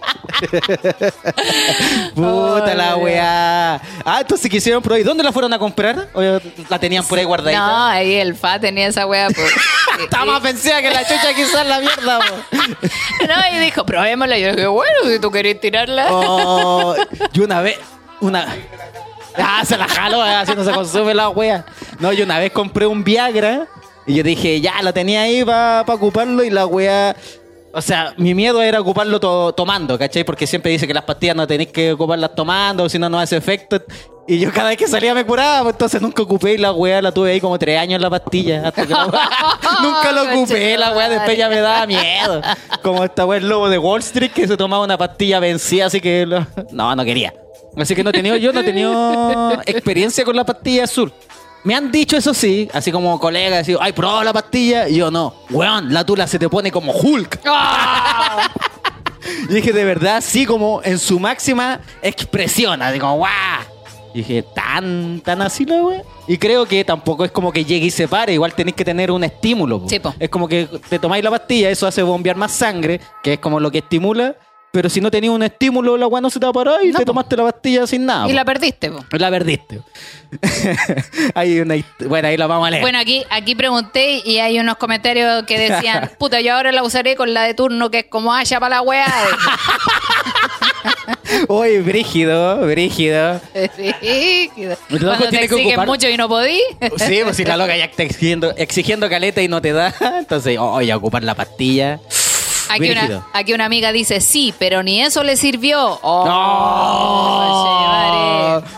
Puta la weá. Ah, entonces quisieron prohibir. ¿Dónde la fueron a comprar? ¿O la tenían por ahí guardadita? No, ahí el FA tenía esa wea. Pues. Estaba más vencida que la chucha quizás la mierda. po. No, y dijo, probémosla. Y yo dije, bueno, si tú querés tirarla. Oh, yo una vez, una... Ah, se la jaló, eh, así no se consume la wea. No, yo una vez compré un Viagra y yo dije, ya, lo tenía ahí para ocuparlo y la wea... O sea, mi miedo era ocuparlo to- tomando, ¿cachai? Porque siempre dice que las pastillas no tenéis que ocuparlas tomando, si no, no hace efecto. Y yo cada vez que salía me curaba, pues entonces nunca ocupé y la weá la tuve ahí como tres años la pastilla. hasta que la weá- nunca lo ocupé, la weá después ya me daba miedo. Como esta weá el lobo de Wall Street que se tomaba una pastilla vencida, así que lo- no, no quería. Así que no he tenido, yo no he tenido experiencia con la pastilla azul. Me han dicho eso sí, así como colegas, así, ay, probado la pastilla, y yo no. Weón, la tula se te pone como Hulk. Y dije, de verdad, sí, como en su máxima expresión, así como, ¡guau! Y dije, tan, tan así la wea. Y creo que tampoco es como que llegue y se pare, igual tenéis que tener un estímulo. po. Sí, po. Es como que te tomáis la pastilla, eso hace bombear más sangre, que es como lo que estimula. Pero si no tenías un estímulo, la weá no se te va a parar y No, te po. tomaste la pastilla sin nada. Y po. la perdiste. po. La perdiste. hay una hist- bueno, ahí la vamos a leer. Bueno, aquí, aquí pregunté y hay unos comentarios que decían, puta, yo ahora la usaré con la de turno que es como haya para la weá. Uy, brígido, brígido. Rígido. loco Cuando te exigen ocupar- mucho y no podí. Sí, pues si la loca ya está exigiendo, exigiendo caleta y no te da, entonces, oye, a ocupar la pastilla. Aquí una, aquí una amiga dice, sí, pero ni eso le sirvió. Oh, ¡No!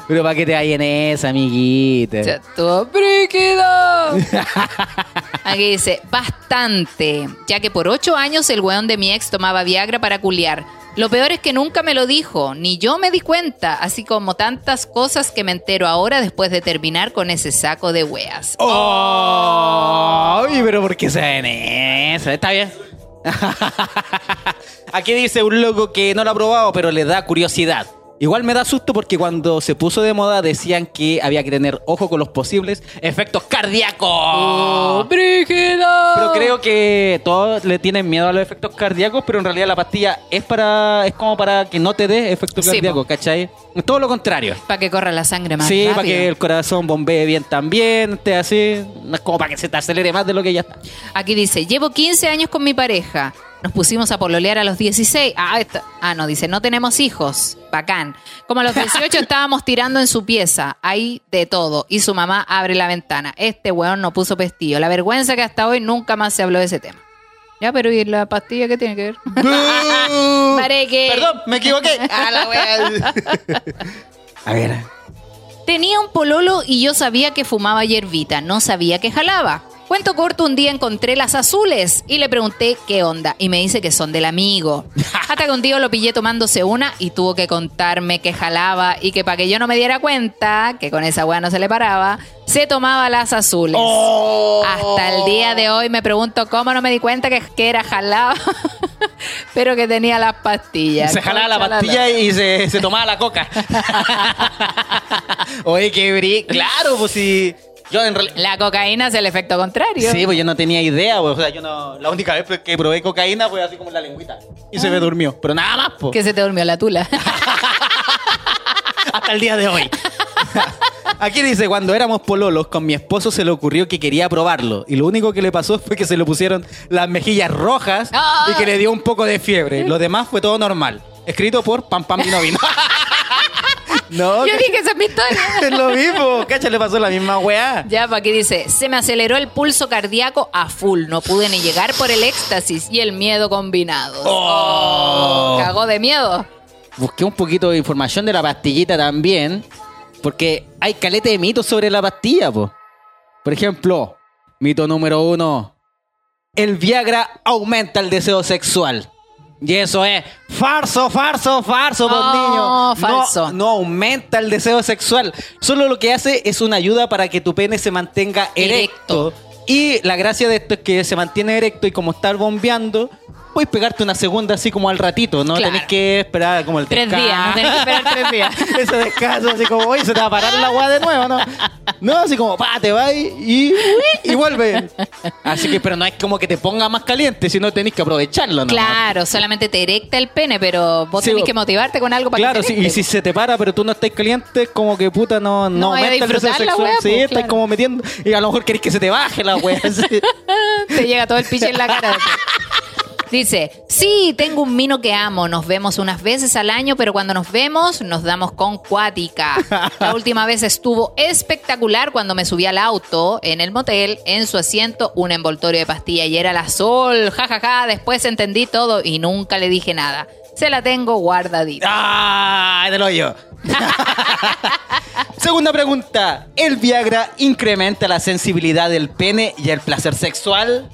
Pero para qué te hay en esa, amiguita. Brígido. Aquí dice, bastante, ya que por ocho años el weón de mi ex tomaba Viagra para culiar. Lo peor es que nunca me lo dijo, ni yo me di cuenta, así como tantas cosas que me entero ahora después de terminar con ese saco de weas. ¡Oh! Oye, pero ¿por qué se ven eso? Está bien. Aquí dice un loco que no lo ha probado, pero le da curiosidad. Igual me da susto porque cuando se puso de moda decían que había que tener ojo con los posibles efectos cardíacos. ¡Oh, brígido! Pero creo que todos le tienen miedo a los efectos cardíacos, pero en realidad la pastilla es para es como para que no te dé efectos Sí, cardíacos, ¿cachai? Todo lo contrario. Para que corra la sangre más Sí, para que el corazón bombee bien también, esté así. No es como para que se te acelere más de lo que ya está. Aquí dice, llevo 15 años con mi pareja. Nos pusimos a pololear a los 16. Ah, esta- ah, no, dice, no tenemos hijos. Bacán. Como a los 18 estábamos tirando en su pieza. Hay de todo. Y su mamá abre la ventana. Este weón no puso pestillo. La vergüenza que hasta hoy nunca más se habló de ese tema. Ya, pero ¿y la pastilla qué tiene que ver? Pare que- Perdón, me equivoqué. A la wea. A ver. Tenía un pololo y yo sabía que fumaba hierbita, no sabía que jalaba. Cuento corto, un día encontré las azules y le pregunté qué onda y me dice que son del amigo. Hasta que un día lo pillé tomándose una y tuvo que contarme que jalaba y que para que yo no me diera cuenta, que con esa weá no se le paraba, se tomaba las azules. Oh. Hasta el día de hoy me pregunto cómo no me di cuenta que, que era jalaba, pero que tenía las pastillas. Se jalaba la pastilla y se, se tomaba la coca. Oye, qué bri... Claro, pues si... Yo en realidad... La cocaína es el efecto contrario. Sí, pues yo no tenía idea, pues, o sea, yo no... La única vez que probé cocaína fue así como en la lengüita. Y se me durmió. Pero nada más, pues. Que se te durmió la tula. Hasta el día de hoy. Aquí dice, cuando éramos pololos, con mi esposo se le ocurrió que quería probarlo. Y lo único que le pasó fue que se le pusieron las mejillas rojas ¡Ah! y que le dio un poco de fiebre. Lo demás fue todo normal. Escrito por Pam Pam Vino Vino. no, Yo dije, esa es mi historia. es lo mismo. Cacha, le pasó la misma weá. Ya, pa' aquí dice, se me aceleró el pulso cardíaco a full. No pude ni llegar por el éxtasis y el miedo combinados. Oh. Cagó de miedo. Busqué un poquito de información de la pastillita también. Porque hay calete de mitos sobre la pastilla, po. Por ejemplo, mito número uno. El Viagra aumenta el deseo sexual. Y eso es falso, falso, falso, por niño. falso. No, no aumenta el deseo sexual. Solo lo que hace es una ayuda para que tu pene se mantenga erecto. Erecto. Y la gracia de esto es que se mantiene erecto y como estar bombeando, puedes pegarte una segunda así como al ratito, ¿no? Claro. Tenés que esperar como el Tres descanso. días, no tenés que esperar tres días. Ese descanso, así como, oye, se te va a parar la agua de nuevo, ¿no? No, así como, pa, te vas y, y vuelve. Así que, pero no es como que te ponga más caliente, sino tenés que aprovecharlo, ¿no? Claro, solamente te erecta el pene, pero vos Sí, tenés que motivarte con algo para Claro, que sí, te y si se te para, pero tú no estás caliente, como que puta no, no, No el deseo sexual. wea, sí, pues, estás claro. como metiendo. Y a lo mejor querés que se te baje la wea. sí. Te llega todo el piche en la cara. Dice, sí, tengo un mino que amo, nos vemos unas veces al año, pero cuando nos vemos nos damos con cuática. La última vez estuvo espectacular cuando me subí al auto en el motel, en su asiento un envoltorio de pastilla y era la sol, jajaja, después entendí todo y nunca le dije nada. Se la tengo guardadita. ¡Ah! ¡Del hoyo! Segunda pregunta. ¿El Viagra incrementa la sensibilidad del pene y el placer sexual?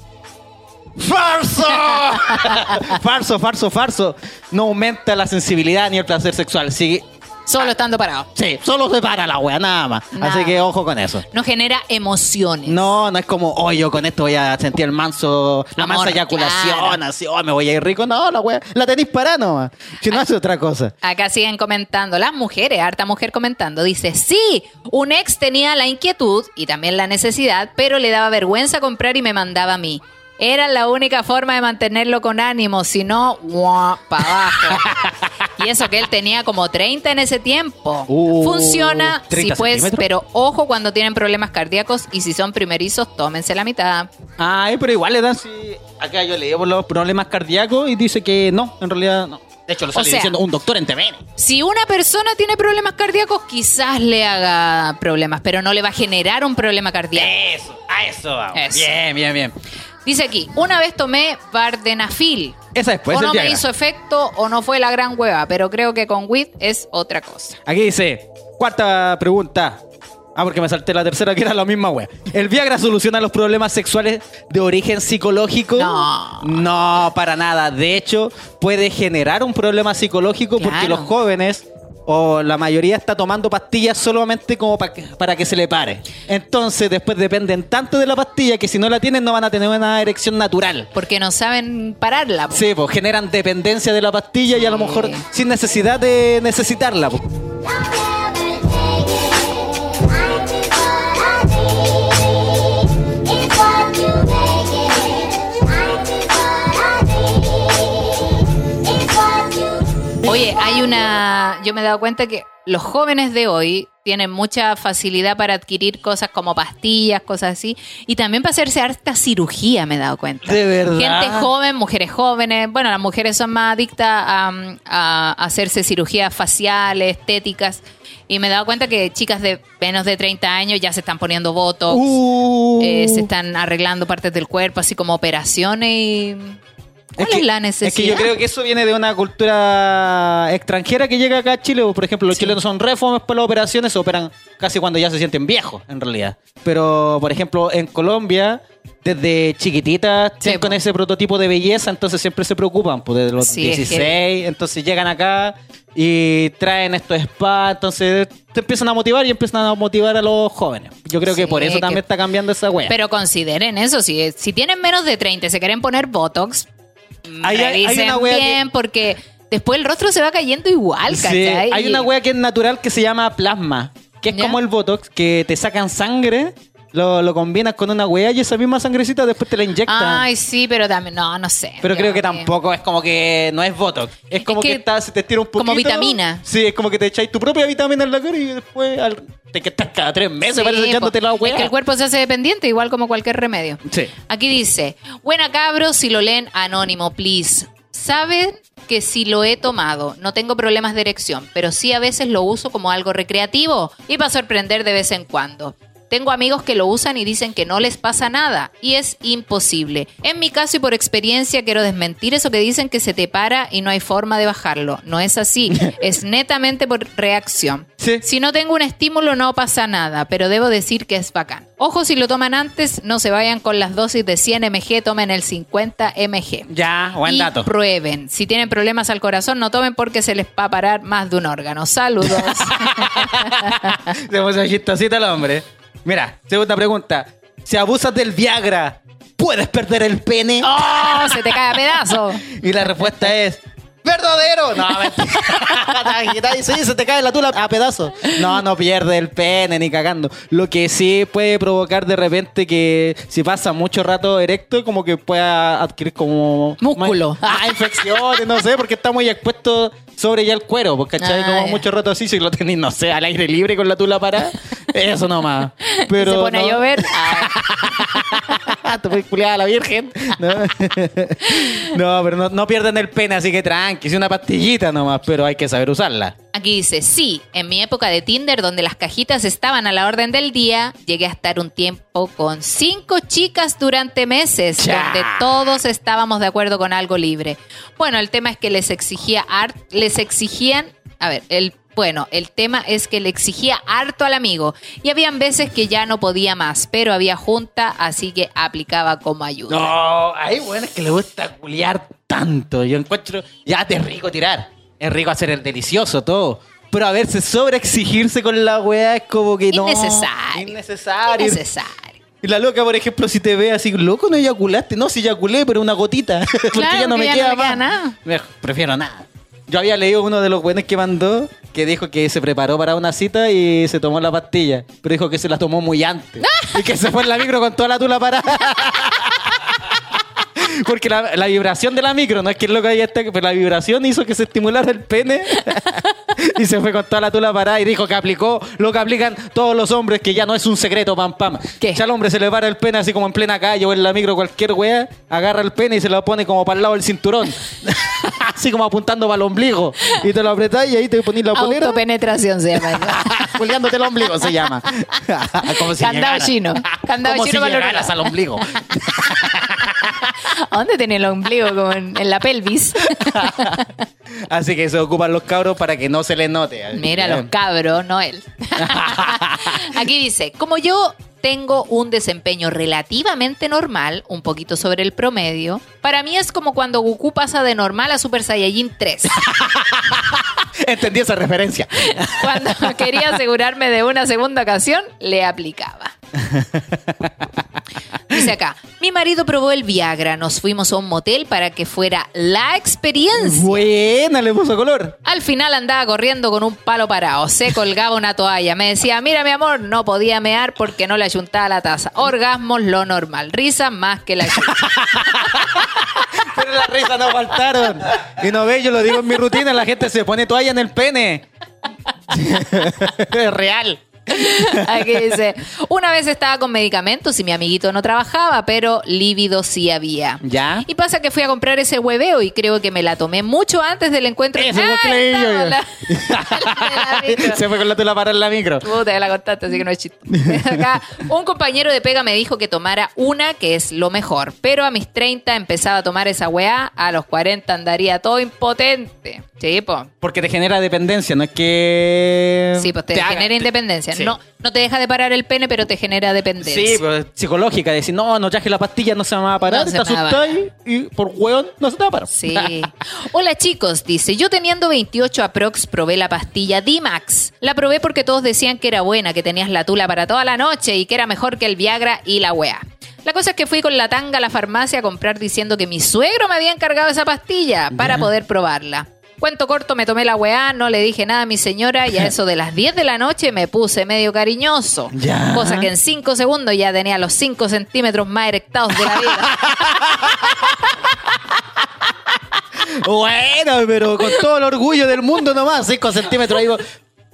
¡Falso! falso, falso, falso. No aumenta la sensibilidad ni el placer sexual. Sí, Solo estando parado. sí solo se para la wea, nada más. Nada. Así que ojo con eso. No genera emociones. No, no es como, oh, yo con esto voy a sentir el manso, la Amor, mansa eyaculación, claro. así, oh, me voy a ir rico. No, la wea, la tenéis parada nomás. Si no hace otra cosa. Acá siguen comentando, las mujeres, harta mujer comentando, dice, sí, un ex tenía la inquietud y también la necesidad, pero le daba vergüenza comprar y me mandaba a mí. Era la única forma de mantenerlo con ánimo, si no, para abajo. y eso que él tenía como 30 en ese tiempo. Uh, Funciona, 30 sí pues, pero ojo cuando tienen problemas cardíacos y si son primerizos, tómense la mitad. Ay, pero igual le dan si. Acá yo leí por los problemas cardíacos y dice que no, en realidad no. De hecho, lo sale sea- diciendo un doctor en TVN. Si una persona tiene problemas cardíacos, quizás le haga problemas, pero no le va a generar un problema cardíaco. Eso, a eso vamos. Eso. Bien, bien, bien. Dice aquí, una vez tomé Vardenafil. Esa después o no me hizo efecto o no fue la gran hueva, pero creo que con WIT es otra cosa. Aquí dice, cuarta pregunta. Ah, porque me salté la tercera, que era la misma wea. ¿El Viagra soluciona los problemas sexuales de origen psicológico? No. No, para nada. De hecho, puede generar un problema psicológico porque los jóvenes o la mayoría está tomando pastillas solamente como pa- para que se le pare. Entonces, después dependen tanto de la pastilla que si no la tienen no van a tener una erección natural. Porque no saben pararla. po. Sí, pues generan dependencia de la pastilla y a lo mejor sin necesidad de necesitarla. pues. Oye, hay una. Yo me he dado cuenta que los jóvenes de hoy tienen mucha facilidad para adquirir cosas como pastillas, cosas así. Y también para hacerse harta cirugía, me he dado cuenta. De verdad. Gente joven, mujeres jóvenes. Bueno, las mujeres son más adictas a, a hacerse cirugías faciales, estéticas. Y me he dado cuenta que chicas de menos de 30 años ya se están poniendo botox. Uh. eh, se están arreglando partes del cuerpo, así como operaciones. y- ¿Cuál es, que- la necesidad? Es que yo creo que eso viene de una cultura extranjera que llega acá a Chile. Por ejemplo, los Sí. chilenos son reformas para las operaciones, operan casi cuando ya se sienten viejos, en realidad. Pero, por ejemplo, en Colombia, desde chiquititas, Sí, tienen con ese prototipo de belleza, entonces siempre se preocupan, pues desde los Sí, es 16, entonces llegan acá y traen estos spas, entonces te empiezan a motivar y empiezan a motivar a los jóvenes. Yo creo que por eso que- también está cambiando esa wea. Pero consideren eso, si, si tienen menos de 30 y se quieren poner Botox, Hay- hay revisen una wea bien porque después el rostro se va cayendo igual, Sí, ¿cachai? hay una wea que es natural que se llama plasma, que es ¿Ya? como el Botox, que te sacan sangre, lo, lo combinas con una wea y esa misma sangrecita después te la inyectan. Ay, sí, pero también, no, no sé. pero creo que tampoco es como que no es Botox. Es como que, que está- se te estira un poquito. como vitamina. Sí, es como que te echáis tu propia vitamina en la cara y después al- te estás cada tres meses Sí, parece echándote la wea. Es que el cuerpo se hace dependiente, igual como cualquier remedio. Sí. Aquí dice, buena cabros, si lo leen anónimo, please. Saben que si lo he tomado, no tengo problemas de erección, pero sí a veces lo uso como algo recreativo y para sorprender de vez en cuando. Tengo amigos que lo usan y dicen que no les pasa nada y es imposible. En mi caso y por experiencia quiero desmentir eso que dicen que se te para y no hay forma de bajarlo. No es así, es netamente por reacción. Sí. Si no tengo un estímulo no pasa nada, pero debo decir que es bacán. Ojo, si lo toman antes, no se vayan con las dosis de 100 mg, tomen el 50 mg. Ya, buen y dato. prueben. Si tienen problemas al corazón, no tomen porque se les va a parar más de un órgano. Saludos. Se puso el hombre. Mira, segunda pregunta. Si abusas del Viagra, ¿puedes perder el pene? ¡Oh! Se te cae a pedazos. Y la respuesta es ¡Verdadero! No, mentira. "Oye, se te cae la tula a pedazos. No, no pierde el pene ni cagando. Lo que sí puede provocar de repente que si pasa mucho rato erecto, como que pueda adquirir como... Músculo. Ah, infecciones, no sé, porque está muy expuesto sobre ya el cuero, porque ¿cachai? Ah, como mucho rato así, si lo tenéis, no sé, al aire libre con la tula parada, eso nomás. Pero se pone no. a llover. Ah, culiar a la virgen. No, No, pero no, no pierden el pene, así que tranqui. Es una pastillita nomás, pero hay que saber usarla. Aquí dice, sí, en mi época de Tinder, donde las cajitas estaban a la orden del día, llegué a estar un tiempo con cinco chicas durante meses, Ya. donde todos estábamos de acuerdo con algo libre. Bueno, el tema es que les exigía art, les exigían, a ver, el bueno, el tema es que le exigía harto al amigo y habían veces que ya no podía más, pero había junta, así que aplicaba como ayuda. No, hay buenas que le gusta culiar tanto. Yo encuentro, ya es rico tirar. Es rico hacer el delicioso, todo. Pero a verse sobre exigirse con la weá es como que no. Innecesario. Innecesario. Y la loca, por ejemplo, si te ve así, loco, no eyaculaste. No, si eyaculé, pero una gotita. porque Claro, ya no porque me ya queda no le queda más. nada. Prefiero nada. Yo había leído uno de los buenos que mandó que dijo que se preparó para una cita y se tomó la pastilla. Pero dijo que se la tomó muy antes. y que se fue en la micro con toda la tula parada. Porque la, la vibración de la micro, no es que el loco ahí está, pero la vibración hizo que se estimulara el pene y se fue con toda la tula parada y dijo que aplicó lo que aplican todos los hombres, que ya no es un secreto, pam, pam. ¿Qué? Ya al hombre se le para el pene así como en plena calle o en la micro, cualquier wea, agarra el pene y se lo pone como para el lado del cinturón. así como apuntando para el ombligo. Y te lo apretás y ahí te ponís la polera. Autopenetración se llama. eso. Juliándote el ombligo se llama. como si Candado llegara- chino. Candado como chino si llegaras al ombligo. ¿A dónde tiene el ombligo? Como en, en la pelvis. Así que se ocupan los cabros para que no se les note. Mira los cabros, no él. Aquí dice, como yo tengo un desempeño relativamente normal, un poquito sobre el promedio, para mí es como cuando Goku pasa de normal a Super Saiyajin 3. Entendí esa referencia. Cuando quería asegurarme de una segunda ocasión, le aplicaba. Dice acá, mi marido probó el Viagra, nos fuimos a un motel para que fuera la experiencia. Buena, le puso color. Al final andaba corriendo con un palo parado, se colgaba una toalla, me decía, mira mi amor, no podía mear porque no le ayuntaba la taza. Orgasmos lo normal, risa más que la. Pero las risas no faltaron. Y no ve, yo lo digo en mi rutina, la gente se pone toalla en el pene. es real. Aquí dice, una vez estaba con medicamentos y mi amiguito no trabajaba, pero lívido sí había. ¿Ya? Y pasa que fui a comprar ese hueveo y creo que me la tomé mucho antes del encuentro. Eso, Ah, creí yo, la- la micro. Se fue con la tula para en la micro. Puta, la contaste, así que no es chiste. Acá, un compañero de pega me dijo que tomara una, que es lo mejor. Pero a mis 30 empezaba a tomar esa weá, a los 40 andaría todo impotente. Sí, po. Porque te genera dependencia, no es que. Sí, pues te, haga- genera te- independencia. Sí. No, no te deja de parar el pene, pero te genera dependencia. Sí, pues psicológica, decir, no, no traje la pastilla, no se me va a parar, No te se me va a asustáis y por hueón no se te va a parar. Sí. Hola chicos, dice, yo teniendo 28 aprox probé la pastilla D-Max. La probé porque todos decían que era buena, que tenías la tula para toda la noche y que era mejor que el Viagra y la wea. La cosa es que fui con la tanga a la farmacia a comprar diciendo que mi suegro me había encargado esa pastilla para poder probarla. Cuento corto, me tomé la weá, no le dije nada a mi señora y a eso de las 10 de la noche me puse medio cariñoso. Ya. Cosa que en 5 segundos ya tenía los 5 centímetros más erectados de la vida. Bueno, pero con todo el orgullo del mundo nomás, 5 centímetros ahí.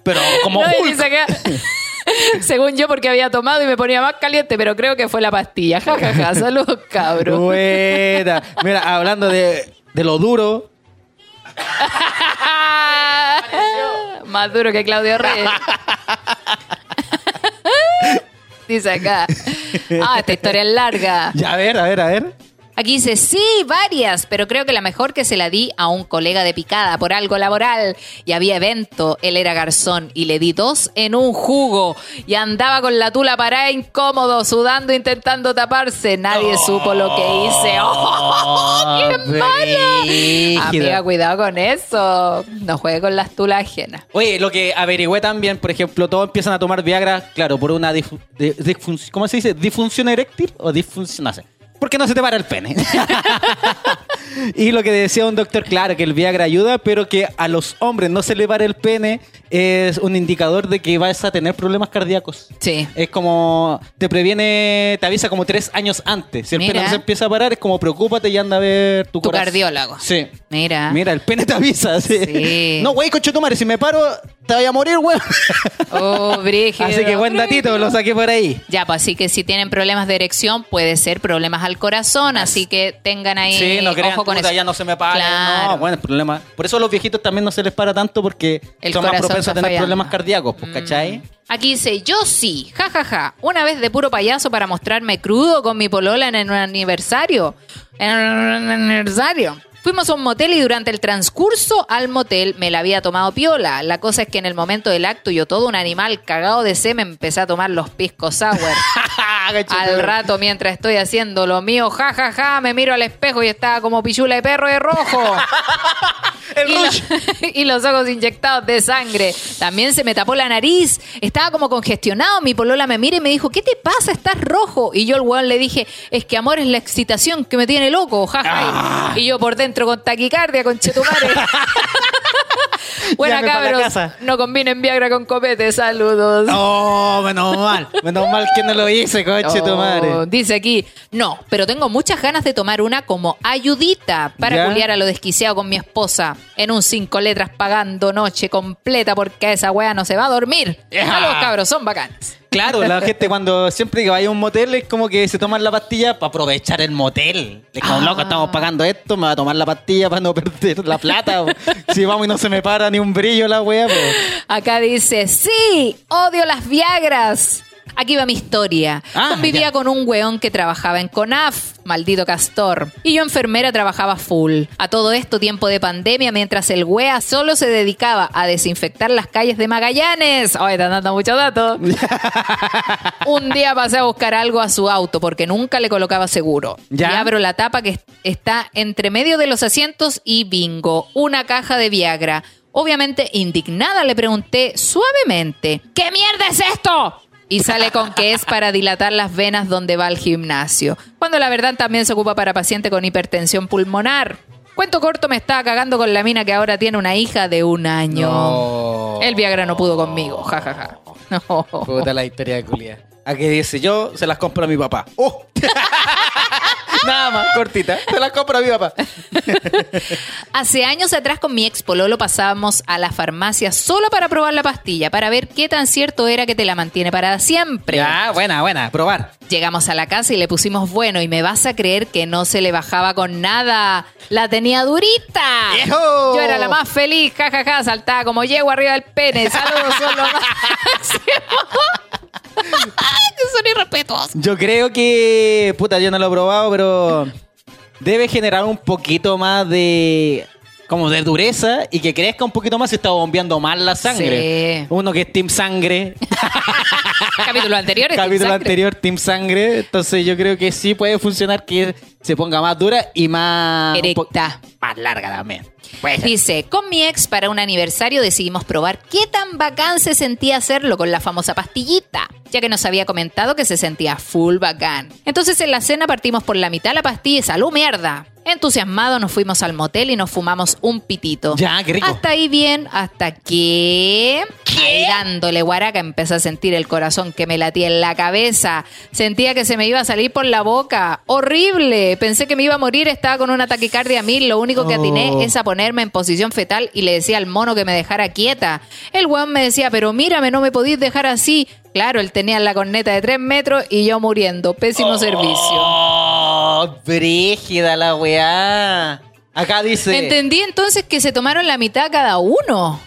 Pero como No, Hulk. según yo, porque había tomado y me ponía más caliente, pero creo que fue la pastilla. Ja, ja, ja. Saludos, cabros. Buena. Mira, hablando de, de lo duro, más duro que Claudio Reyes. Dice acá. Ah, esta historia es larga. ya a ver, a ver, a ver. Aquí dice, sí, varias, pero creo que la mejor que se la di a un colega de picada por algo laboral. Y había evento, él era garzón y le di dos en un jugo. Y andaba con la tula parada incómodo, sudando, intentando taparse. Nadie supo lo que hice. ¡Oh, qué mala! Amiga, cuidado con eso. No juegue con las tulas ajenas. Oye, lo que averigüé también, por ejemplo, todos empiezan a tomar Viagra, claro, por una ¿cómo se dice? ¿Disfunción eréctil o disfunción? No sé. Porque no se te para el pene. y lo que decía un doctor, claro, que el Viagra ayuda, pero que a los hombres no se le para el pene es un indicador de que vas a tener problemas cardíacos. Sí. Es como, te previene, te avisa como tres años antes. Si el Mira. pene no se empieza a parar, es como preocúpate y anda a ver tu, Tu corazón. cardiólogo. Sí. Mira. Mira, el pene te avisa. Sí. Sí. No, güey, coche si me paro, te voy a morir, güey. Oh, brígido. Así que buen datito, lo saqué por ahí. Ya, pues así que si tienen problemas de erección, puede ser problemas al corazón, así que tengan ahí Sí, no crean, ojo con puta, eso. ya no se me para. Claro. No, bueno, el problema. Por eso a los viejitos también no se les para tanto porque El son más propensos a tener fallando. problemas cardíacos, pues, ¿cachai? Aquí dice, yo sí, jajaja, ja, ja. una vez de puro payaso para mostrarme crudo con mi polola en un aniversario. En un aniversario. Fuimos a un motel y durante el transcurso al motel me la había tomado piola. La cosa es que en el momento del acto yo todo un animal cagado de semen empecé a tomar los piscos sour. Al rato, mientras estoy haciendo lo mío, ja, ja, ja, me miro al espejo y estaba como pichula de perro de rojo. El y, rush. lo- y los ojos inyectados de sangre. También se me tapó la nariz. Estaba como congestionado. Mi polola me mira y me dijo, ¿qué te pasa? Estás rojo. Y yo al weón le dije, es que amor es la excitación que me tiene loco, jaja. Ah. Y yo por dentro con taquicardia, con chetumare. Buena cabros, no combinen Viagra con copete, saludos. Oh, menos mal. Menos mal que no lo hice, coche tu Oh, madre. Dice aquí, no, pero tengo muchas ganas de tomar una como ayudita para culiar a lo desquiciado con mi esposa en un cinco letras pagando noche completa porque esa wea no se va a dormir. Ya. los cabros, son bacanes. Claro, la gente cuando siempre que vaya a un motel es como que se toman la pastilla para aprovechar el motel. Es como, Ah. loco, estamos pagando esto, me va a tomar la pastilla para no perder la plata. si vamos y no se me para ni un brillo la wea. Acá dice, sí, odio las Viagras. Aquí va mi historia. Ah, Convivía ya. con un weón que trabajaba en CONAF, maldito castor. Y yo enfermera trabajaba full. A todo esto tiempo de pandemia, mientras el wea solo se dedicaba a desinfectar las calles de Magallanes. Ay, están dando muchos datos. un día pasé a buscar algo a su auto porque nunca le colocaba seguro. Ya. Y abro la tapa que está entre medio de los asientos y bingo, una caja de Viagra. Obviamente, indignada, le pregunté suavemente, ¿qué mierda es esto? Y sale con que es para dilatar las venas donde va al gimnasio. Cuando la verdad también se ocupa para paciente con hipertensión pulmonar. Cuento corto, me estaba cagando con la mina que ahora tiene una hija de un año. No. El Viagra no pudo conmigo, jajaja. No. Puta la historia de culia. A que dice, yo se las compro a mi papá. ¡Oh! Nada más, cortita. Se las compro a mi papá. Hace años atrás con mi ex pololo pasábamos a la farmacia solo para probar la pastilla, para ver qué tan cierto era que te la mantiene para siempre. Ya, buena, buena. Probar. Llegamos a la casa y le pusimos bueno y me vas a creer que no se le bajaba con nada. La tenía durita. ¡Viejo! Yo era la más feliz, jajaja, saltaba como yegua arriba del pene. Saludos, son lo máximo. Son irrespetuosos. Yo creo que, puta, yo no lo he probado, pero debe generar un poquito más de, como de dureza y que crezca un poquito más si está bombeando mal la sangre. Sí. Uno que es Team Sangre, Capítulo anterior. es capítulo Team anterior Team Sangre, entonces yo creo que sí puede funcionar que se ponga más dura y más... Erecta. más larga también. Puede ser. Dice, con mi ex para un aniversario decidimos probar qué tan bacán se sentía hacerlo con la famosa pastillita, ya que nos había comentado que se sentía full bacán. Entonces en la cena partimos por la mitad la pastilla y salud mierda. Entusiasmados nos fuimos al motel y nos fumamos un pitito. Ya, qué rico. Hasta ahí bien, hasta que... Ahí dándole guaraca empecé a sentir el corazón que me latía en la cabeza. Sentía que se me iba a salir por la boca. Horrible. Pensé que me iba a morir, estaba con una taquicardia a mil. Lo único que atiné Oh. es a ponerme en posición fetal y le decía al mono que me dejara quieta. El weón me decía, pero mírame, no me podís dejar así. Claro, él tenía la corneta de tres metros y yo muriendo. Pésimo servicio. Oh, brígida la weá. Acá dice... Entendí entonces que se tomaron la mitad cada uno.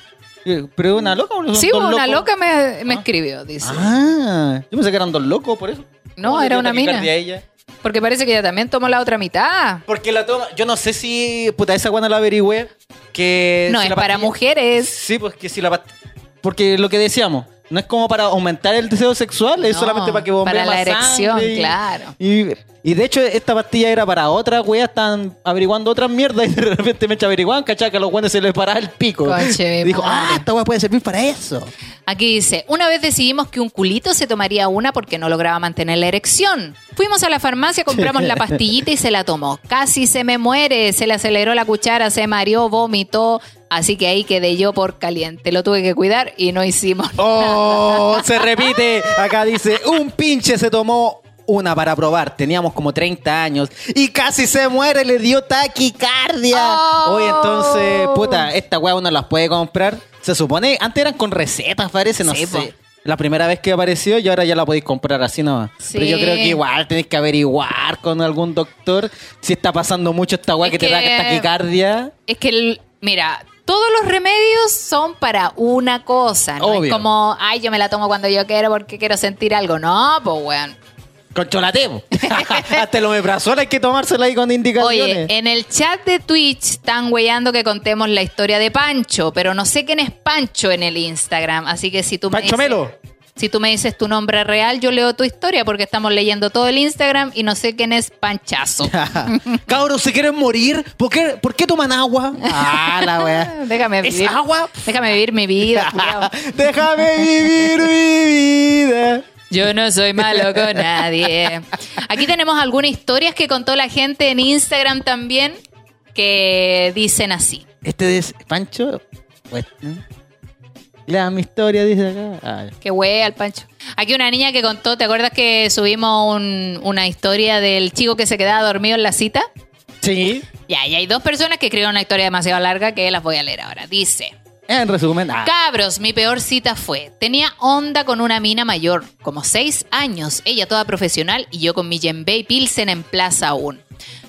Eh, ¿Pero una loca o Sí, dos una locos? loca me, me escribió, dice. Ah, yo pensé que eran dos locos por eso. No, ¿Cómo le era una mina. ella? Porque parece que ella también tomó la otra mitad. Porque la toma, yo no sé si, puta, esa cuando la averigüé, que... No, si es para mujeres. Sí, pues que si la Porque lo que decíamos, no es como para aumentar el deseo sexual, es solamente para que bombee para la más erección, sangre y- claro. Y, y de hecho, esta pastilla era para otras weas, están averiguando otras mierdas y de repente me echa averiguaban, cachá, que a los weones se les paraba el pico. Dijo, madre. ah, esta wea puede servir para eso. Aquí dice, una vez decidimos que un culito se tomaría una porque no lograba mantener la erección. Fuimos a la farmacia, compramos la pastillita y se la tomó. Casi se me muere, se le aceleró la cuchara, se mareó, vomitó. Así que ahí quedé yo por caliente. Lo tuve que cuidar y no hicimos. Oh, se repite. Acá dice, un pinche se tomó una para probar. Teníamos como 30 años y casi se muere, le dio taquicardia. Oh. Oye, entonces, puta, esta weá uno las puede comprar. Se supone, antes eran con recetas, parece, no Sí, po. sé. La primera vez que apareció y ahora ya la podéis comprar así nomás. Sí. Pero yo creo que igual tenéis que averiguar con algún doctor si está pasando mucho esta weá Es que, te da taquicardia. Es que, el- mira, todos los remedios son para una cosa. No es como, ay, yo me la tomo cuando yo quiero porque quiero sentir algo. No, pues, weón. Con cholateo. Hasta el omeprazol hay que tomársela ahí con indicaciones. Oye, en el chat de Twitch están weyando que contemos la historia de Pancho, pero no sé quién es Pancho en el Instagram, así que si tú me Pancho dices, Melo. si tú me dices tu nombre real, yo leo tu historia porque estamos leyendo todo el Instagram y no sé quién es Panchazo. Cabros, ¿se quieren morir? ¿Por qué, ¿Por qué toman agua? Ah, la weá. Déjame ¿Es vivir. agua? Déjame vivir mi vida. Déjame vivir mi vida. Yo no soy malo con nadie. Aquí tenemos algunas historias que contó la gente en Instagram también que dicen así. Este es Pancho. Pues, ¿no? La mi historia dice acá. Ah. Qué wea el Pancho. Aquí una niña que contó, ¿te acuerdas que subimos un- una historia del chico que se quedaba dormido en la cita? Sí. Ya, y hay dos personas que escribieron una historia demasiado larga que las voy a leer ahora. Dice, En resumen, ah, cabros, mi peor cita fue, tenía onda con una mina mayor, como seis años, ella toda profesional y yo con mi Jembe y Pilsen en plaza aún.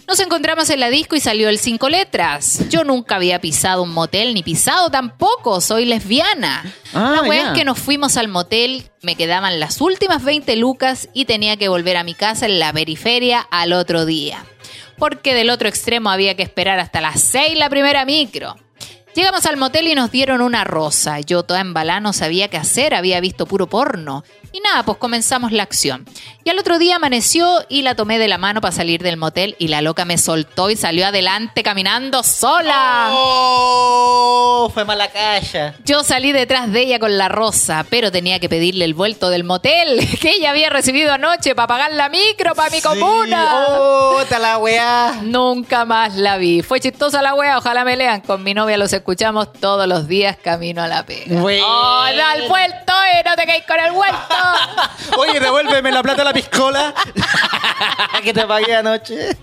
Nos encontramos en la disco y salió el cinco letras. Yo nunca había pisado un motel, ni pisado tampoco, soy lesbiana. Ah, la es que nos fuimos al motel, me quedaban las últimas 20 lucas y tenía que volver a mi casa en la periferia al otro día. Porque del otro extremo había que esperar hasta las 6 la primera micro. Llegamos al motel y nos dieron una rosa. Yo toda en balá no sabía qué hacer, había visto puro porno. Y nada, pues comenzamos la acción. Y al otro día amaneció y la tomé de la mano para salir del motel y la loca me soltó y salió adelante caminando sola. ¡Oh! Fue mala calla. Yo salí detrás de ella con la rosa, pero tenía que pedirle el vuelto del motel que ella había recibido anoche para pagar la micro para mi comuna. ¡Oh! ¡Puta la weá! Nunca más la vi. Fue chistosa la wea, ojalá me lean. Con mi novia los escuchamos todos los días camino a la pega. ¡Oh, da el vuelto, eh! ¡No te caes con el vuelto! Oye, devuélveme la plata de la piscola que te pagué anoche.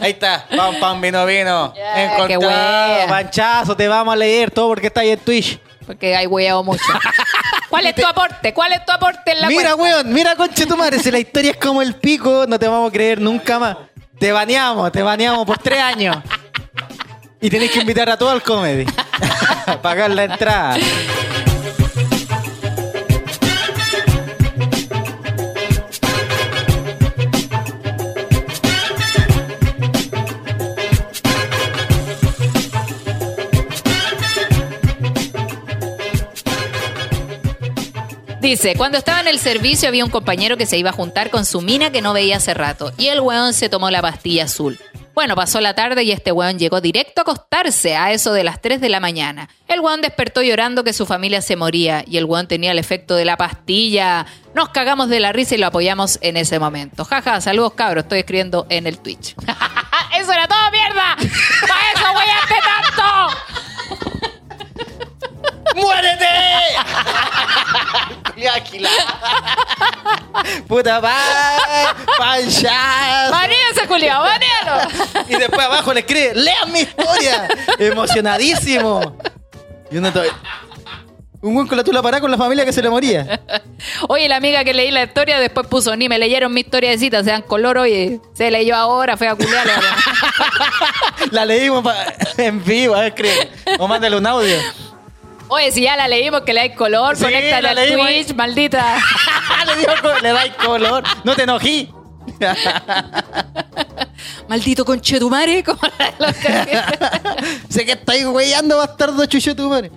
Ahí está. Pam, pam, vino, vino. Qué Encontrado. wea. Panchazo, te vamos a leer todo porque está ahí en Twitch. Porque hay weado mucho. ¿Cuál es tu aporte? ¿Cuál es tu aporte en la Mira, cuenta? weón, mira, conche tu madre. Si la historia es como el pico, no te vamos a creer nunca más. Te baneamos, te baneamos por tres años. Y tenés que invitar a todo al comedy. Pagar la entrada. Dice, cuando estaba en el servicio había un compañero que se iba a juntar con su mina que no veía hace rato y el weón se tomó la pastilla azul. Bueno, pasó la tarde y este weón llegó directo a acostarse a eso de las 3 de la mañana. El weón despertó llorando que su familia se moría y el weón tenía el efecto de la pastilla. Nos cagamos de la risa y lo apoyamos en ese momento. Jaja, saludos cabros, estoy escribiendo en el Twitch. ¡Eso era todo, mierda! ¡Para eso weaste tanto! ¡Muérete! Culiáquila. Puta pa, panchazo. ¡Maníase, culiao, maníalo! Y después abajo le escribe, lean mi historia. Emocionadísimo. Y uno todavía- Un buen con la tula parada con la familia que se le moría. Oye, la amiga que leí la historia después puso, ni me leyeron mi historia de cita, sean color, oye, se leyó ahora, fue a culiar. La leímos en vivo, a ver, cree. O mándale un audio. Oye, si ya la leímos, que le hay color, Sí, conéctale la al Twitch, maldita. le, dio le dais color. No te enojí. Maldito conchetumare, como la sé que estáis weyando, bastardo chucho tu madre.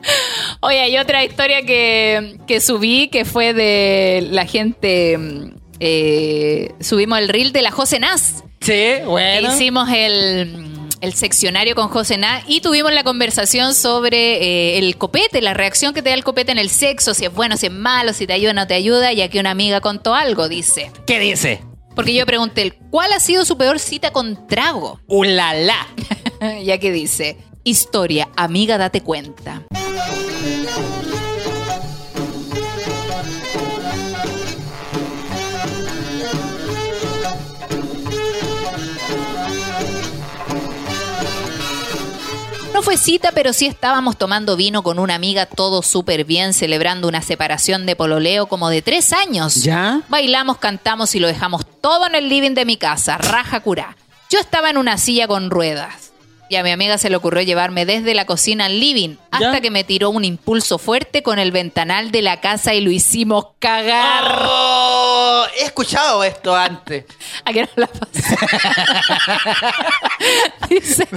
Oye, hay otra historia que, que subí que fue de la gente. eh, subimos el reel de la José Nas. Sí, que bueno. hicimos el, el seccionario con José Ná y tuvimos la conversación sobre eh, el copete, la reacción que te da el copete en el sexo, si es bueno, si es malo, si te ayuda o no te ayuda, y aquí una amiga contó algo, dice. ¿Qué dice? Porque yo pregunté, ¿cuál ha sido su peor cita con trago? ¡Ulala! ya que dice, historia, amiga, date cuenta. No fue cita, pero sí estábamos tomando vino con una amiga, todo súper bien, celebrando una separación de pololeo como de tres años. ¿Ya? Bailamos, cantamos y lo dejamos todo en el living de mi casa, raja curá. Yo estaba en una silla con ruedas. Y a mi amiga se le ocurrió llevarme desde la cocina al living, hasta ¿Ya? que me tiró un impulso fuerte con el ventanal de la casa y lo hicimos cagar. Oh, he escuchado esto antes. ¿A qué no la? Dice,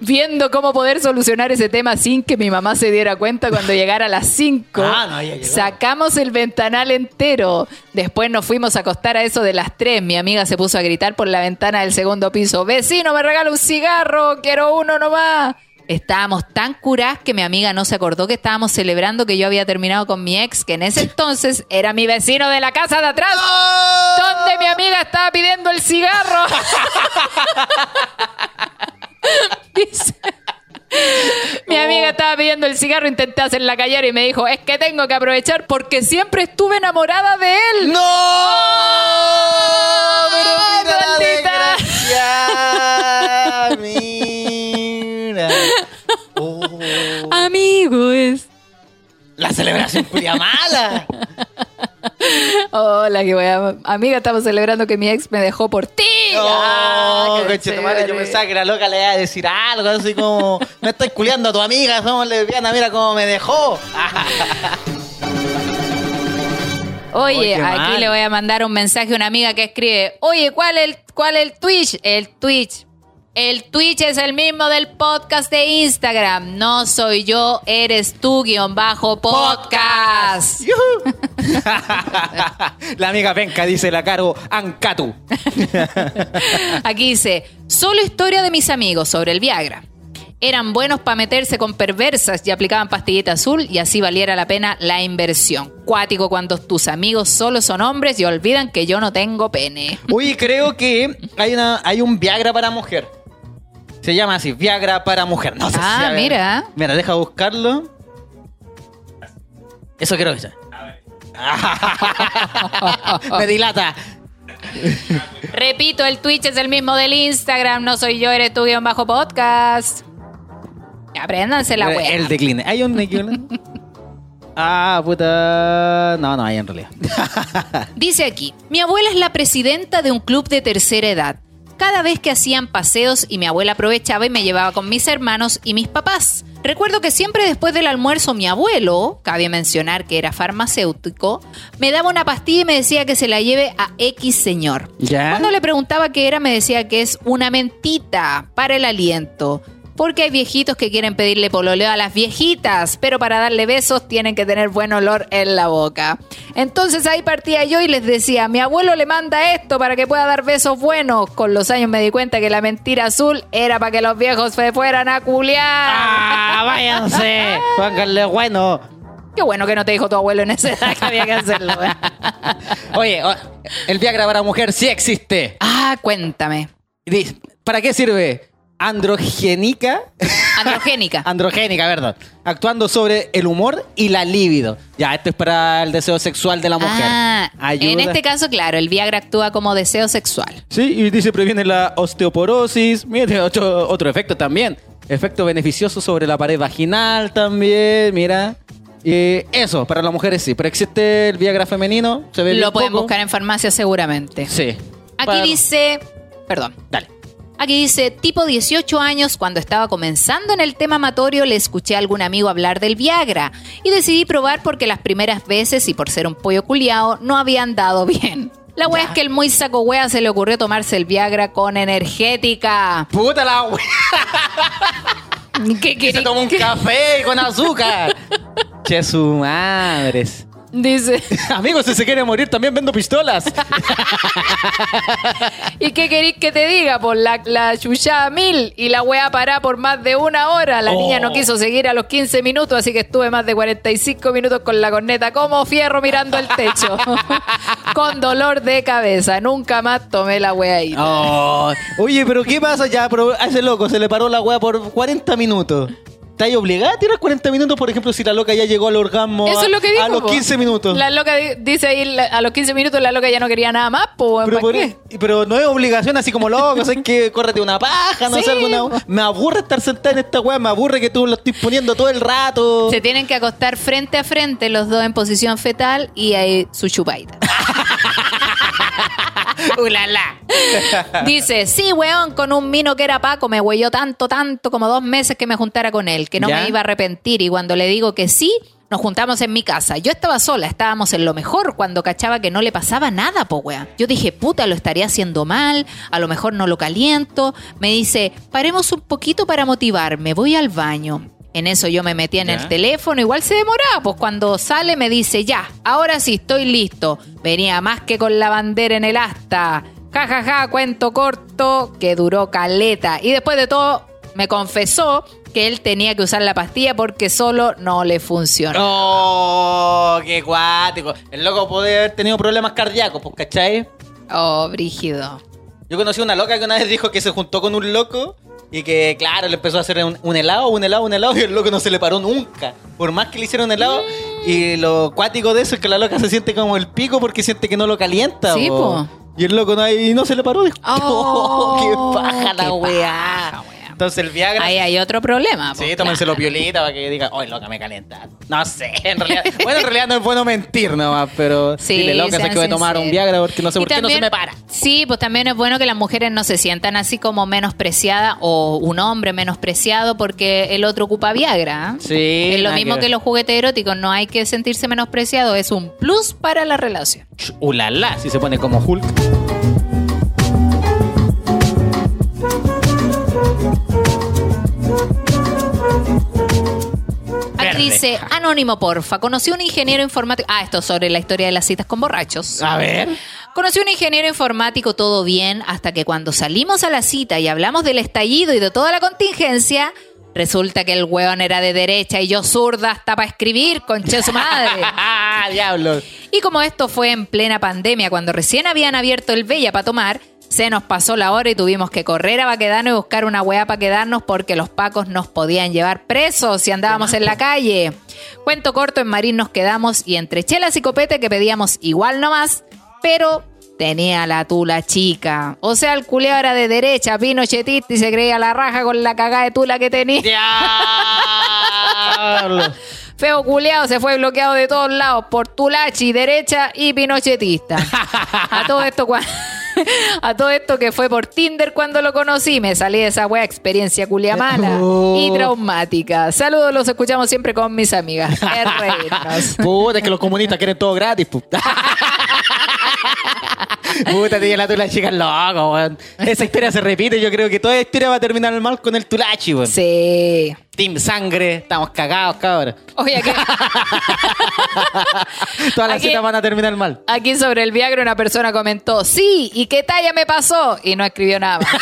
viendo cómo poder solucionar ese tema sin que mi mamá se diera cuenta cuando llegara a las 5. Ah, no. Sacamos el ventanal entero. Después nos fuimos a acostar a eso de las 3. Mi amiga se puso a gritar por la ventana del segundo piso. Vecino, me regala un cigarro, quiero uno nomás. Estábamos tan curadas que mi amiga no se acordó que estábamos celebrando que yo había terminado con mi ex, que en ese entonces era mi vecino de la casa de atrás donde mi amiga estaba pidiendo el cigarro. Dice, mi amiga estaba pidiendo el cigarro, intenté hacerla callar y me dijo, es que tengo que aprovechar porque siempre estuve enamorada de él. ¡No! Pero mira la desgracia. Mira. Oh, Amigo es. la celebración culia mala. Hola, que wea. Amiga, estamos celebrando que mi ex me dejó por ti. Ah, No, qué conchetumare, yo pensaba que la loca le iba a decir algo, así como, me estoy culiando a tu amiga, somos lesbianas, mira cómo me dejó. Oye, aquí le voy a mandar un mensaje a una amiga que escribe, oye, ¿cuál es el, cuál es el Twitch? El Twitch. El Twitch es el mismo del podcast de Instagram. No soy yo, eres tú, guion bajo podcast. La amiga penca dice la caro Ancatu. Aquí dice, solo historia de mis amigos sobre el Viagra. Eran buenos para meterse con perversas y aplicaban pastillita azul y así valiera la pena la inversión. Cuático cuando tus amigos solo son hombres y olvidan que yo no tengo pene. Uy, creo que hay, una, hay un Viagra para mujer. Se llama así, Viagra para mujer. No sé Ah, si- a ver. mira. Mira, deja buscarlo. Eso creo que es. Me dilata. Repito, el Twitch es el mismo del Instagram. No soy yo, eres tú, guion bajo podcast. Apréndanse la wea. El decline. ¿Hay un decline? Ah, puta. No, no hay en realidad. Dice aquí, mi abuela es la presidenta de un club de tercera edad. Cada vez que hacían paseos y mi abuela aprovechaba y me llevaba con mis hermanos y mis papás. Recuerdo que siempre después del almuerzo mi abuelo, cabe mencionar que era farmacéutico, me daba una pastilla y me decía que se la lleve a X señor. ¿Ya? Cuando le preguntaba qué era me decía que es una mentita para el aliento. Porque hay viejitos que quieren pedirle pololeo a las viejitas, pero para darle besos tienen que tener buen olor en la boca. Entonces ahí partía yo y les decía, mi abuelo le manda esto para que pueda dar besos buenos. Con los años me di cuenta que la mentira azul era para que los viejos se fueran a culiar. ¡Ah, váyanse! Pónganle bueno. Qué bueno que no te dijo tu abuelo en esa edad que había que hacerlo. Oye, el Viagra para mujer sí existe. ah, cuéntame. ¿Para qué sirve? Androgénica. Androgénica. Androgénica, verdad. Actuando sobre el humor y la libido. Ya, esto es para el deseo sexual de la mujer. Ah, Ayuda. en este caso, claro, el Viagra actúa como deseo sexual. Sí, y dice previene la osteoporosis. Mire, otro, otro efecto también. Efecto beneficioso sobre la pared vaginal también, mira. Eso, para las mujeres sí. Pero existe el Viagra femenino. Se ve Lo pueden poco. buscar en farmacia seguramente. Sí. Aquí Para- dice, perdón, Dale. Aquí dice, tipo 18 años, cuando estaba comenzando en el tema amatorio, le escuché a algún amigo hablar del Viagra y decidí probar porque las primeras veces y por ser un pollo culiao no habían dado bien. La wea es que el muy saco wea se le ocurrió tomarse el Viagra con energética. Puta la wea. ¿Qué se toma un café con azúcar. che, su madres. Dice, Amigos, si se quiere morir, también vendo pistolas. ¿y qué querís que te diga? Por la, la chuchada mil y la wea pará por más de una hora. La Oh. niña no quiso seguir a los 15 minutos, así que estuve más de 45 minutos con la corneta como fierro mirando el techo. con dolor de cabeza. Nunca más tomé la wea ahí. Oh, Oye, pero ¿qué pasa ya? Pero a ese loco se le paró la weá por 40 minutos. ¿Estás obligada a tirar 40 minutos, por ejemplo, si la loca ya llegó al orgasmo Eso a, es lo que dijo. a los po. 15 minutos? La loca di- dice ahí, la- a los 15 minutos la loca ya no quería nada más, pues, pero, por- pero no es obligación así como loco, ¿sabes que Córrete una paja, no Sí, sé, alguna... po. Me aburre estar sentada en esta weá, me aburre que tú lo estés poniendo todo el rato. Se tienen que acostar frente a frente los dos en posición fetal y ahí su chupaita. ¡Ulala! Dice, sí, weón, con un mino que era Paco me huelló tanto, tanto, como dos meses que me juntara con él, que no ¿Ya? me iba a arrepentir. Y cuando le digo que sí, nos juntamos en mi casa. Yo estaba sola, estábamos en lo mejor cuando cachaba que no le pasaba nada, po, weón. Yo dije, puta, lo estaría haciendo mal, a lo mejor no lo caliento. Me dice, paremos un poquito para motivarme, voy al baño. En eso yo me metí en ¿Ya? el teléfono, igual se demoraba, pues cuando sale me dice, ya, ahora sí, estoy listo. Venía más que con la bandera en el asta. Ja, ja, ja, cuento corto, que duró caleta. Y después de todo, me confesó que él tenía que usar la pastilla porque solo no le funcionó. ¡Oh, qué cuático! El loco puede haber tenido problemas cardíacos, pues, ¿cachai? Oh, brígido. Yo conocí una loca que una vez dijo que se juntó con un loco y que, claro, le empezó a hacer un, un helado, un helado, un helado y el loco no se le paró nunca. Por más que le hicieron helado. Y lo cuático de eso es que la loca se siente como el pico porque siente que no lo calienta. Sí, po. Y el loco no, y no se le paró. Dijo, Oh, ¡qué paja la weá! Entonces el Viagra... Ahí hay otro problema. Sí, pues, tómenselo claro. piolita para que diga, ¡ay, loca, me calienta! No sé, en realidad. bueno, en realidad no es bueno mentir nomás, pero Sí, dile, loca, sé sean que voy a tomar un. Viagra porque no sé Y por qué no se me para. Sí, pues también es bueno que las mujeres no se sientan así como menospreciadas o un hombre menospreciado porque el otro ocupa Viagra. ¿eh? Sí, Es lo mismo que los juguetes eróticos, no hay que sentirse menospreciado, es un plus para la relación. Ulala, si se pone como Hulk. Verde. dice, anónimo porfa, conocí un ingeniero informático. Ah, esto sobre la historia de las citas con borrachos. A ver. Conocí un ingeniero informático, todo bien, hasta que cuando salimos a la cita y hablamos del estallido y de toda la contingencia, resulta que el hueón era de derecha y yo zurda hasta para escribir, conche su madre. ¡Ah, diablo! Y como esto fue en plena pandemia, cuando recién habían abierto el Bella para tomar, se nos pasó la hora y tuvimos que correr a Baquedano y buscar una weá para quedarnos porque los pacos nos podían llevar presos si andábamos en la calle. Cuento corto, en Marín nos quedamos y entre chelas y copete que pedíamos igual nomás, pero tenía la tula chica. O sea, el culeado era de derecha, pinochetista y se creía la raja con la cagada de tula que tenía. ¡Diablo! Feo culeado se fue bloqueado de todos lados por Tulachi, derecha y pinochetista. A todo esto cua- a todo esto que fue por Tinder cuando lo conocí, me salí de esa wea experiencia culia mala Oh. y traumática. Saludos, los escuchamos siempre con mis amigas. Es reírnos. Puta, es que los comunistas quieren todo gratis, puta. Tiene la tula chica loco, weón. Esa historia se repite. Yo creo que toda historia va a terminar mal con el tulachi, weón. Sí. Team sangre, estamos cagados, cabrón. Oye, aquí, Todas las Aquí- citas van a terminar mal. aquí sobre el Viagra una persona comentó, sí, ¿y qué talla me pasó? Y no escribió nada más.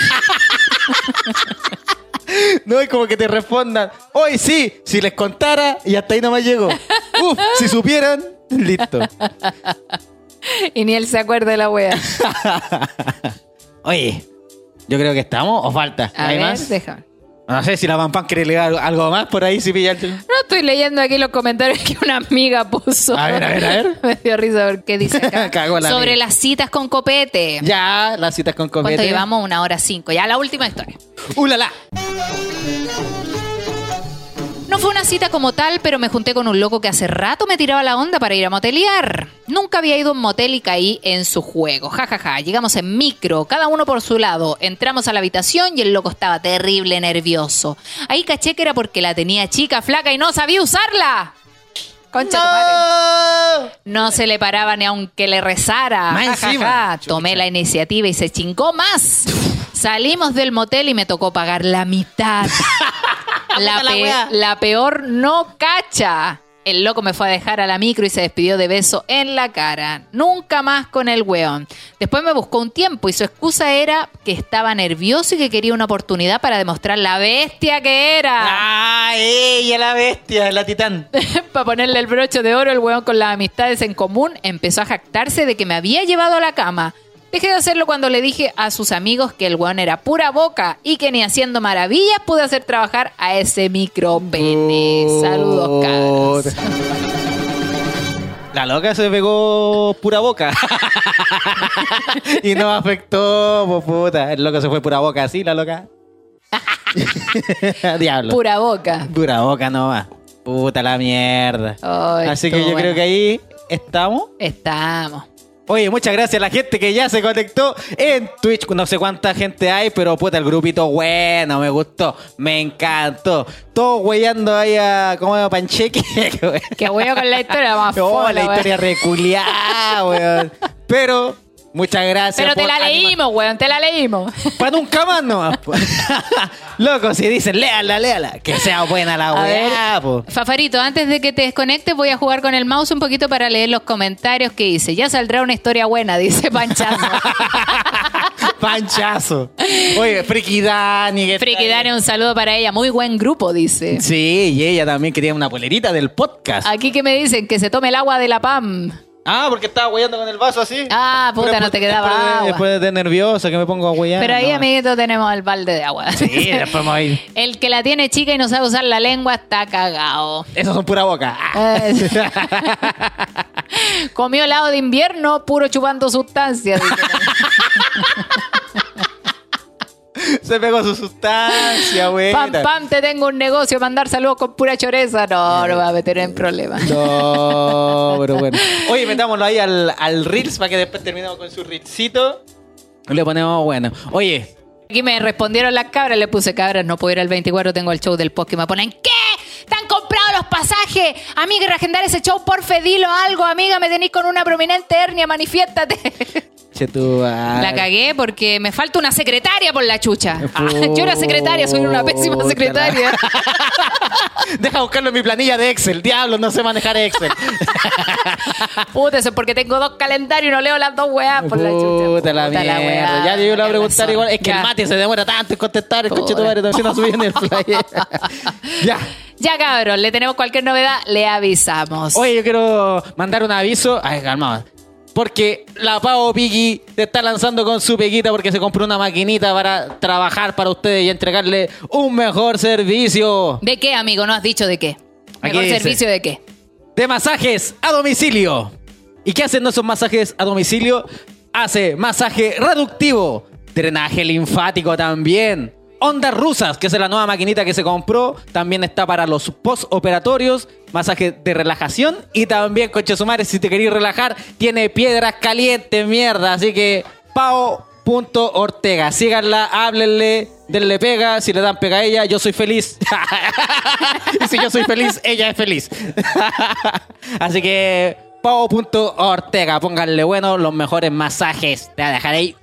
No es como que te respondan, hoy sí, si les contara y hasta ahí nomás llego. Uf, si supieran, listo. y ni él se acuerda de la wea. Oye, yo creo que estamos o falta. A ¿Hay ver, más? déjame. No sé si la Pam Pam quiere leer algo más por ahí, si pilla. No estoy leyendo aquí los comentarios que una amiga puso. A ver, a ver, a ver. Me dio risa porque dice acá. La sobre amiga. las citas con copete. Ya, las citas con copete. ¿Cuánto llevamos? Una hora cinco. Ya la última historia. ¡Uh, la, la! No fue una cita como tal, pero me junté con un loco que hace rato me tiraba la onda para ir a motelear. Nunca había ido a un motel y caí en su juego. Ja, ja, ja. Llegamos en micro, cada uno por su lado. Entramos a la habitación y el loco estaba terrible nervioso. Ahí caché que era porque la tenía chica, flaca y no sabía usarla. Concha tu madre. No se le paraba ni aunque le rezara. Más Ja, ja, encima. ja. Tomé la iniciativa y se chingó más. Salimos del motel y me tocó pagar la mitad. la, peor no cacha. El loco me fue a dejar a la micro y se despidió de beso en la cara. Nunca más con el weón. Después me buscó un tiempo y su excusa era que estaba nervioso y que quería una oportunidad para demostrar la bestia que era. ¡Ah, ella la bestia, la titán! Para ponerle el broche de oro, el weón con las amistades en común empezó a jactarse de que me había llevado a la cama. Dejé de hacerlo cuando le dije a sus amigos que el weón era pura boca y que ni haciendo maravillas pude hacer trabajar a ese micro pene. Saludos, cabros. La loca se pegó pura boca. y no afectó, po, puta. El loco se fue pura boca así, la loca. Diablo. Pura boca. Pura boca nomás. Puta la mierda. Así que yo creo que ahí estamos. Estamos. Oye, muchas gracias a la gente que ya se conectó en Twitch. No sé cuánta gente hay, pero puta, el grupito bueno, me gustó, me encantó. Todos weyando ahí a como Pancheque. Qué bueno con la historia más Oh, fola, la historia reculiada, weón. Pero, muchas gracias. Pero te la animar- leímos, weón, te la leímos. Para nunca más nomás. Loco, si dicen, léala, léala. Que sea buena la weá, po. Fafarito, antes de que te desconectes, voy a jugar con el mouse un poquito para leer los comentarios que hice. Ya saldrá una historia buena, dice Panchazo. Panchazo. Oye, Friki Dani. Friki. Dani, un saludo para ella. Muy buen grupo, dice. Sí, y ella también quería una polerita del podcast. Aquí que me dicen que se tome el agua de la PAM. Ah, porque estaba huellando con el vaso así. Ah, puta, no te quedaba después de- agua. Después de nervioso que me pongo a huellar. Pero ahí, no. amiguito, tenemos el balde de agua. Sí, después vamos a ir. El que la tiene chica y no sabe usar la lengua está cagado. Esos son pura boca. Ah. Eh, Comió helado de invierno, puro chupando sustancias. Se pegó su sustancia, güey. Pam, pam, te tengo un negocio, mandar saludos con pura choreza. No, no va a meter en problemas. No, pero bueno. Oye, metámoslo ahí al, al Reels para que después terminemos con su Reelsito. Le ponemos bueno. Oye, Aquí me respondieron las cabras, le puse cabras, no puedo ir al 24, tengo el show del post que me ponen, ¿qué? ¿Están comprados los pasajes? Amiga, reagendar ese show, porfe, dilo algo, amiga, me tenéis con una prominente hernia, manifiéstate. madre. La cagué porque me falta una secretaria por la chucha. Ah, Puta yo era secretaria, soy una pésima la- secretaria. Deja buscarlo en mi planilla de Excel. Diablo, no sé manejar Excel. Puta, eso es porque tengo dos calendarios y no leo las dos weas por la chucha. Puta la mierda. wea. ya yo le voy a preguntar igual. Es que Ya. el mate se demora tanto en contestar. El Puta. coche tu madre también no subí en el flyer. ya. Ya, cabrón, le tenemos cualquier novedad, le avisamos. Oye, yo quiero mandar un aviso. Ay, calma. Porque la Pau Piggy se está lanzando con su peguita porque se compró una maquinita para trabajar para ustedes y entregarle un mejor servicio. ¿De qué, amigo? ¿No has dicho de qué? Aquí ¿Mejor dice. servicio de qué? de masajes a domicilio. ¿Y qué hacen esos masajes a domicilio? Hace masaje reductivo, drenaje linfático también. Ondas rusas, que es la nueva maquinita que se compró, también está para los postoperatorios, masaje de relajación y también, coche sumares, si te queréis relajar, tiene piedras calientes, mierda. Así que, pao.ortega, síganla, háblenle, denle pega, si le dan pega a ella, yo soy feliz. y si yo soy feliz, ella es feliz. Así que pao.ortega, pónganle bueno los mejores masajes. Te a dejar ahí.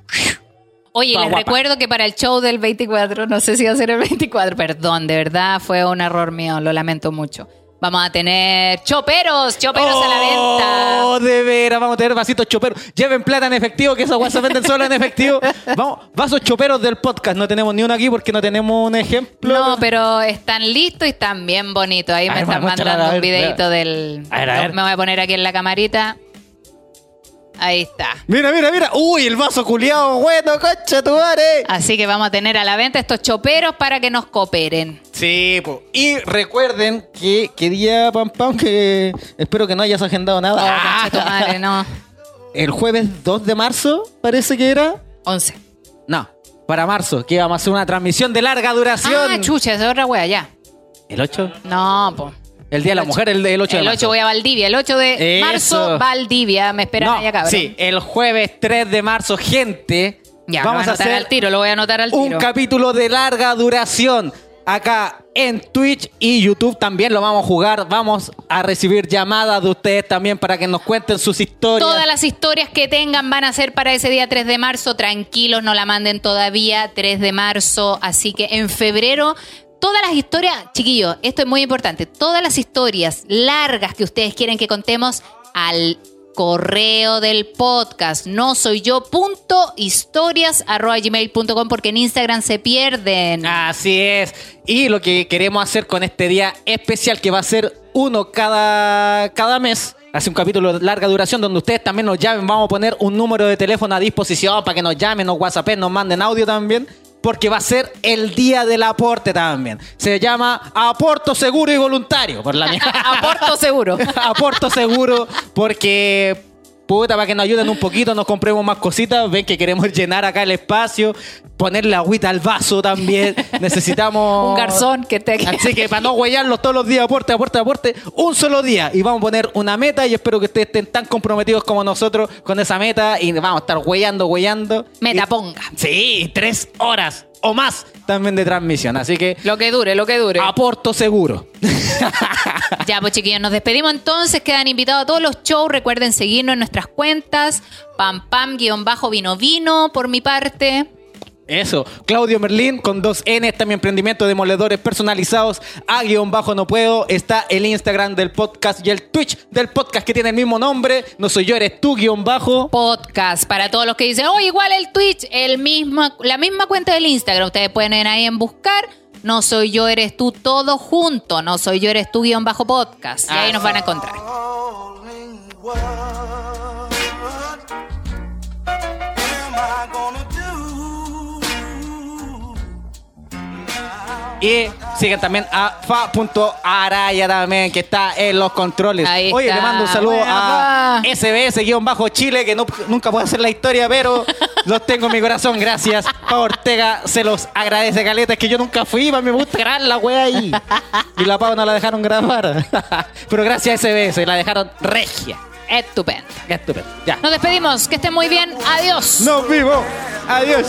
Oye, les guapa. recuerdo que para el show del 24, no sé si va a ser el 24, perdón, de verdad fue un error mío, lo lamento mucho. Vamos a tener choperos, choperos a la venta. Oh, de veras, vamos a tener vasitos choperos. Lleven plata en efectivo, que esos guas se venden solo en efectivo. Vamos, vasos choperos del podcast. No tenemos ni uno aquí porque no tenemos un ejemplo. No, pero están listos y están bien bonitos. Ahí A me ver, están mandando ver, un videito del. A ver, a ver. Me voy a poner aquí en la camarita. Ahí está. Mira, mira, mira. Uy, el vaso culiado, bueno, concha tu madre. Así que vamos a tener a la venta estos choperos para que nos cooperen. Sí, po. y recuerden que, que día, pam, pam, que espero que no hayas agendado nada. Oh, Ah. concha tu madre, no. El jueves 2 de marzo, parece que era. 11. No, para marzo, que íbamos a hacer una transmisión de larga duración. Ah, chucha, es otra wea, ya. ¿El 8? No, po. El Día de la Mujer, el, el 8 de El marzo. 8 voy a Valdivia. El 8 de Eso. marzo, Valdivia. Me esperan No, allá, cabrón. sí, el jueves 3 de marzo, gente. Ya, vamos lo a a anotar hacer al tiro, lo voy a anotar al un tiro. capítulo de larga duración. Acá en Twitch y YouTube también lo vamos a jugar. Vamos a recibir llamadas de ustedes también para que nos cuenten sus historias. Todas las historias que tengan van a ser para ese día 3 de marzo. Tranquilos, no la manden todavía. 3 de marzo. Así que en febrero, todas las historias, chiquillos, esto es muy importante. Todas las historias largas que ustedes quieren que contemos al correo del podcast. No soy yo. Punto historias arroba gmail.com porque en Instagram se pierden. Así es. Y lo que queremos hacer con este día especial, que va a ser uno cada, cada mes. Hace un capítulo de larga duración donde ustedes también nos llamen. Vamos a poner un número de teléfono a disposición para que nos llamen, nos whatsappen, nos manden audio también. Porque va a ser el día del aporte también. Se llama Aporto Seguro y Voluntario. Por la mierda. Aporto seguro. Aporto seguro porque puta para que nos ayuden un poquito, nos compremos más cositas, ven que queremos llenar acá el espacio, ponerle agüita al vaso también. Necesitamos Un garzón que te Así que para no huellarlos todos los días, aporte, aporte, aporte, un solo día. Y vamos a poner una meta y espero que ustedes estén tan comprometidos como nosotros con esa meta y vamos a estar huellando, huellando. Meta Y- ponga. Sí, tres horas o más también de transmisión. Así que Lo que dure, lo que dure. aporto seguro. Ya, pues chiquillos, nos despedimos entonces. Quedan invitados a todos los shows. Recuerden seguirnos en nuestras cuentas. Pam pam guion bajo vino vino por mi parte. Eso, Claudio Merlín con dos N, está mi emprendimiento de moledores personalizados. A guion bajo no puedo. Está el Instagram del podcast y el Twitch del podcast que tiene el mismo nombre. No soy yo, eres tú, guion bajo. Podcast para todos los que dicen, oh, igual el Twitch, el mismo, la misma cuenta del Instagram. Ustedes pueden ir ahí en buscar. No soy yo, eres tú, todo junto. No soy yo, eres tú, guion bajo podcast. Y ahí nos van a encontrar. Y siguen también a fa.araya también, que está en los controles. Ahí Oye, está. le mando un saludo a Buena, SBS-Chile, que no- nunca puede hacer la historia, pero los tengo en mi corazón. Gracias. Pa Ortega se los agradece, Caleta. Es que yo nunca fui, a me gusta grabar la wea ahí. Y la Pau no la dejaron grabar. pero gracias a SBS, la dejaron regia. Estupendo. Estupendo. Ya. Nos despedimos. Que estén muy bien. Adiós. Nos vimos. Adiós.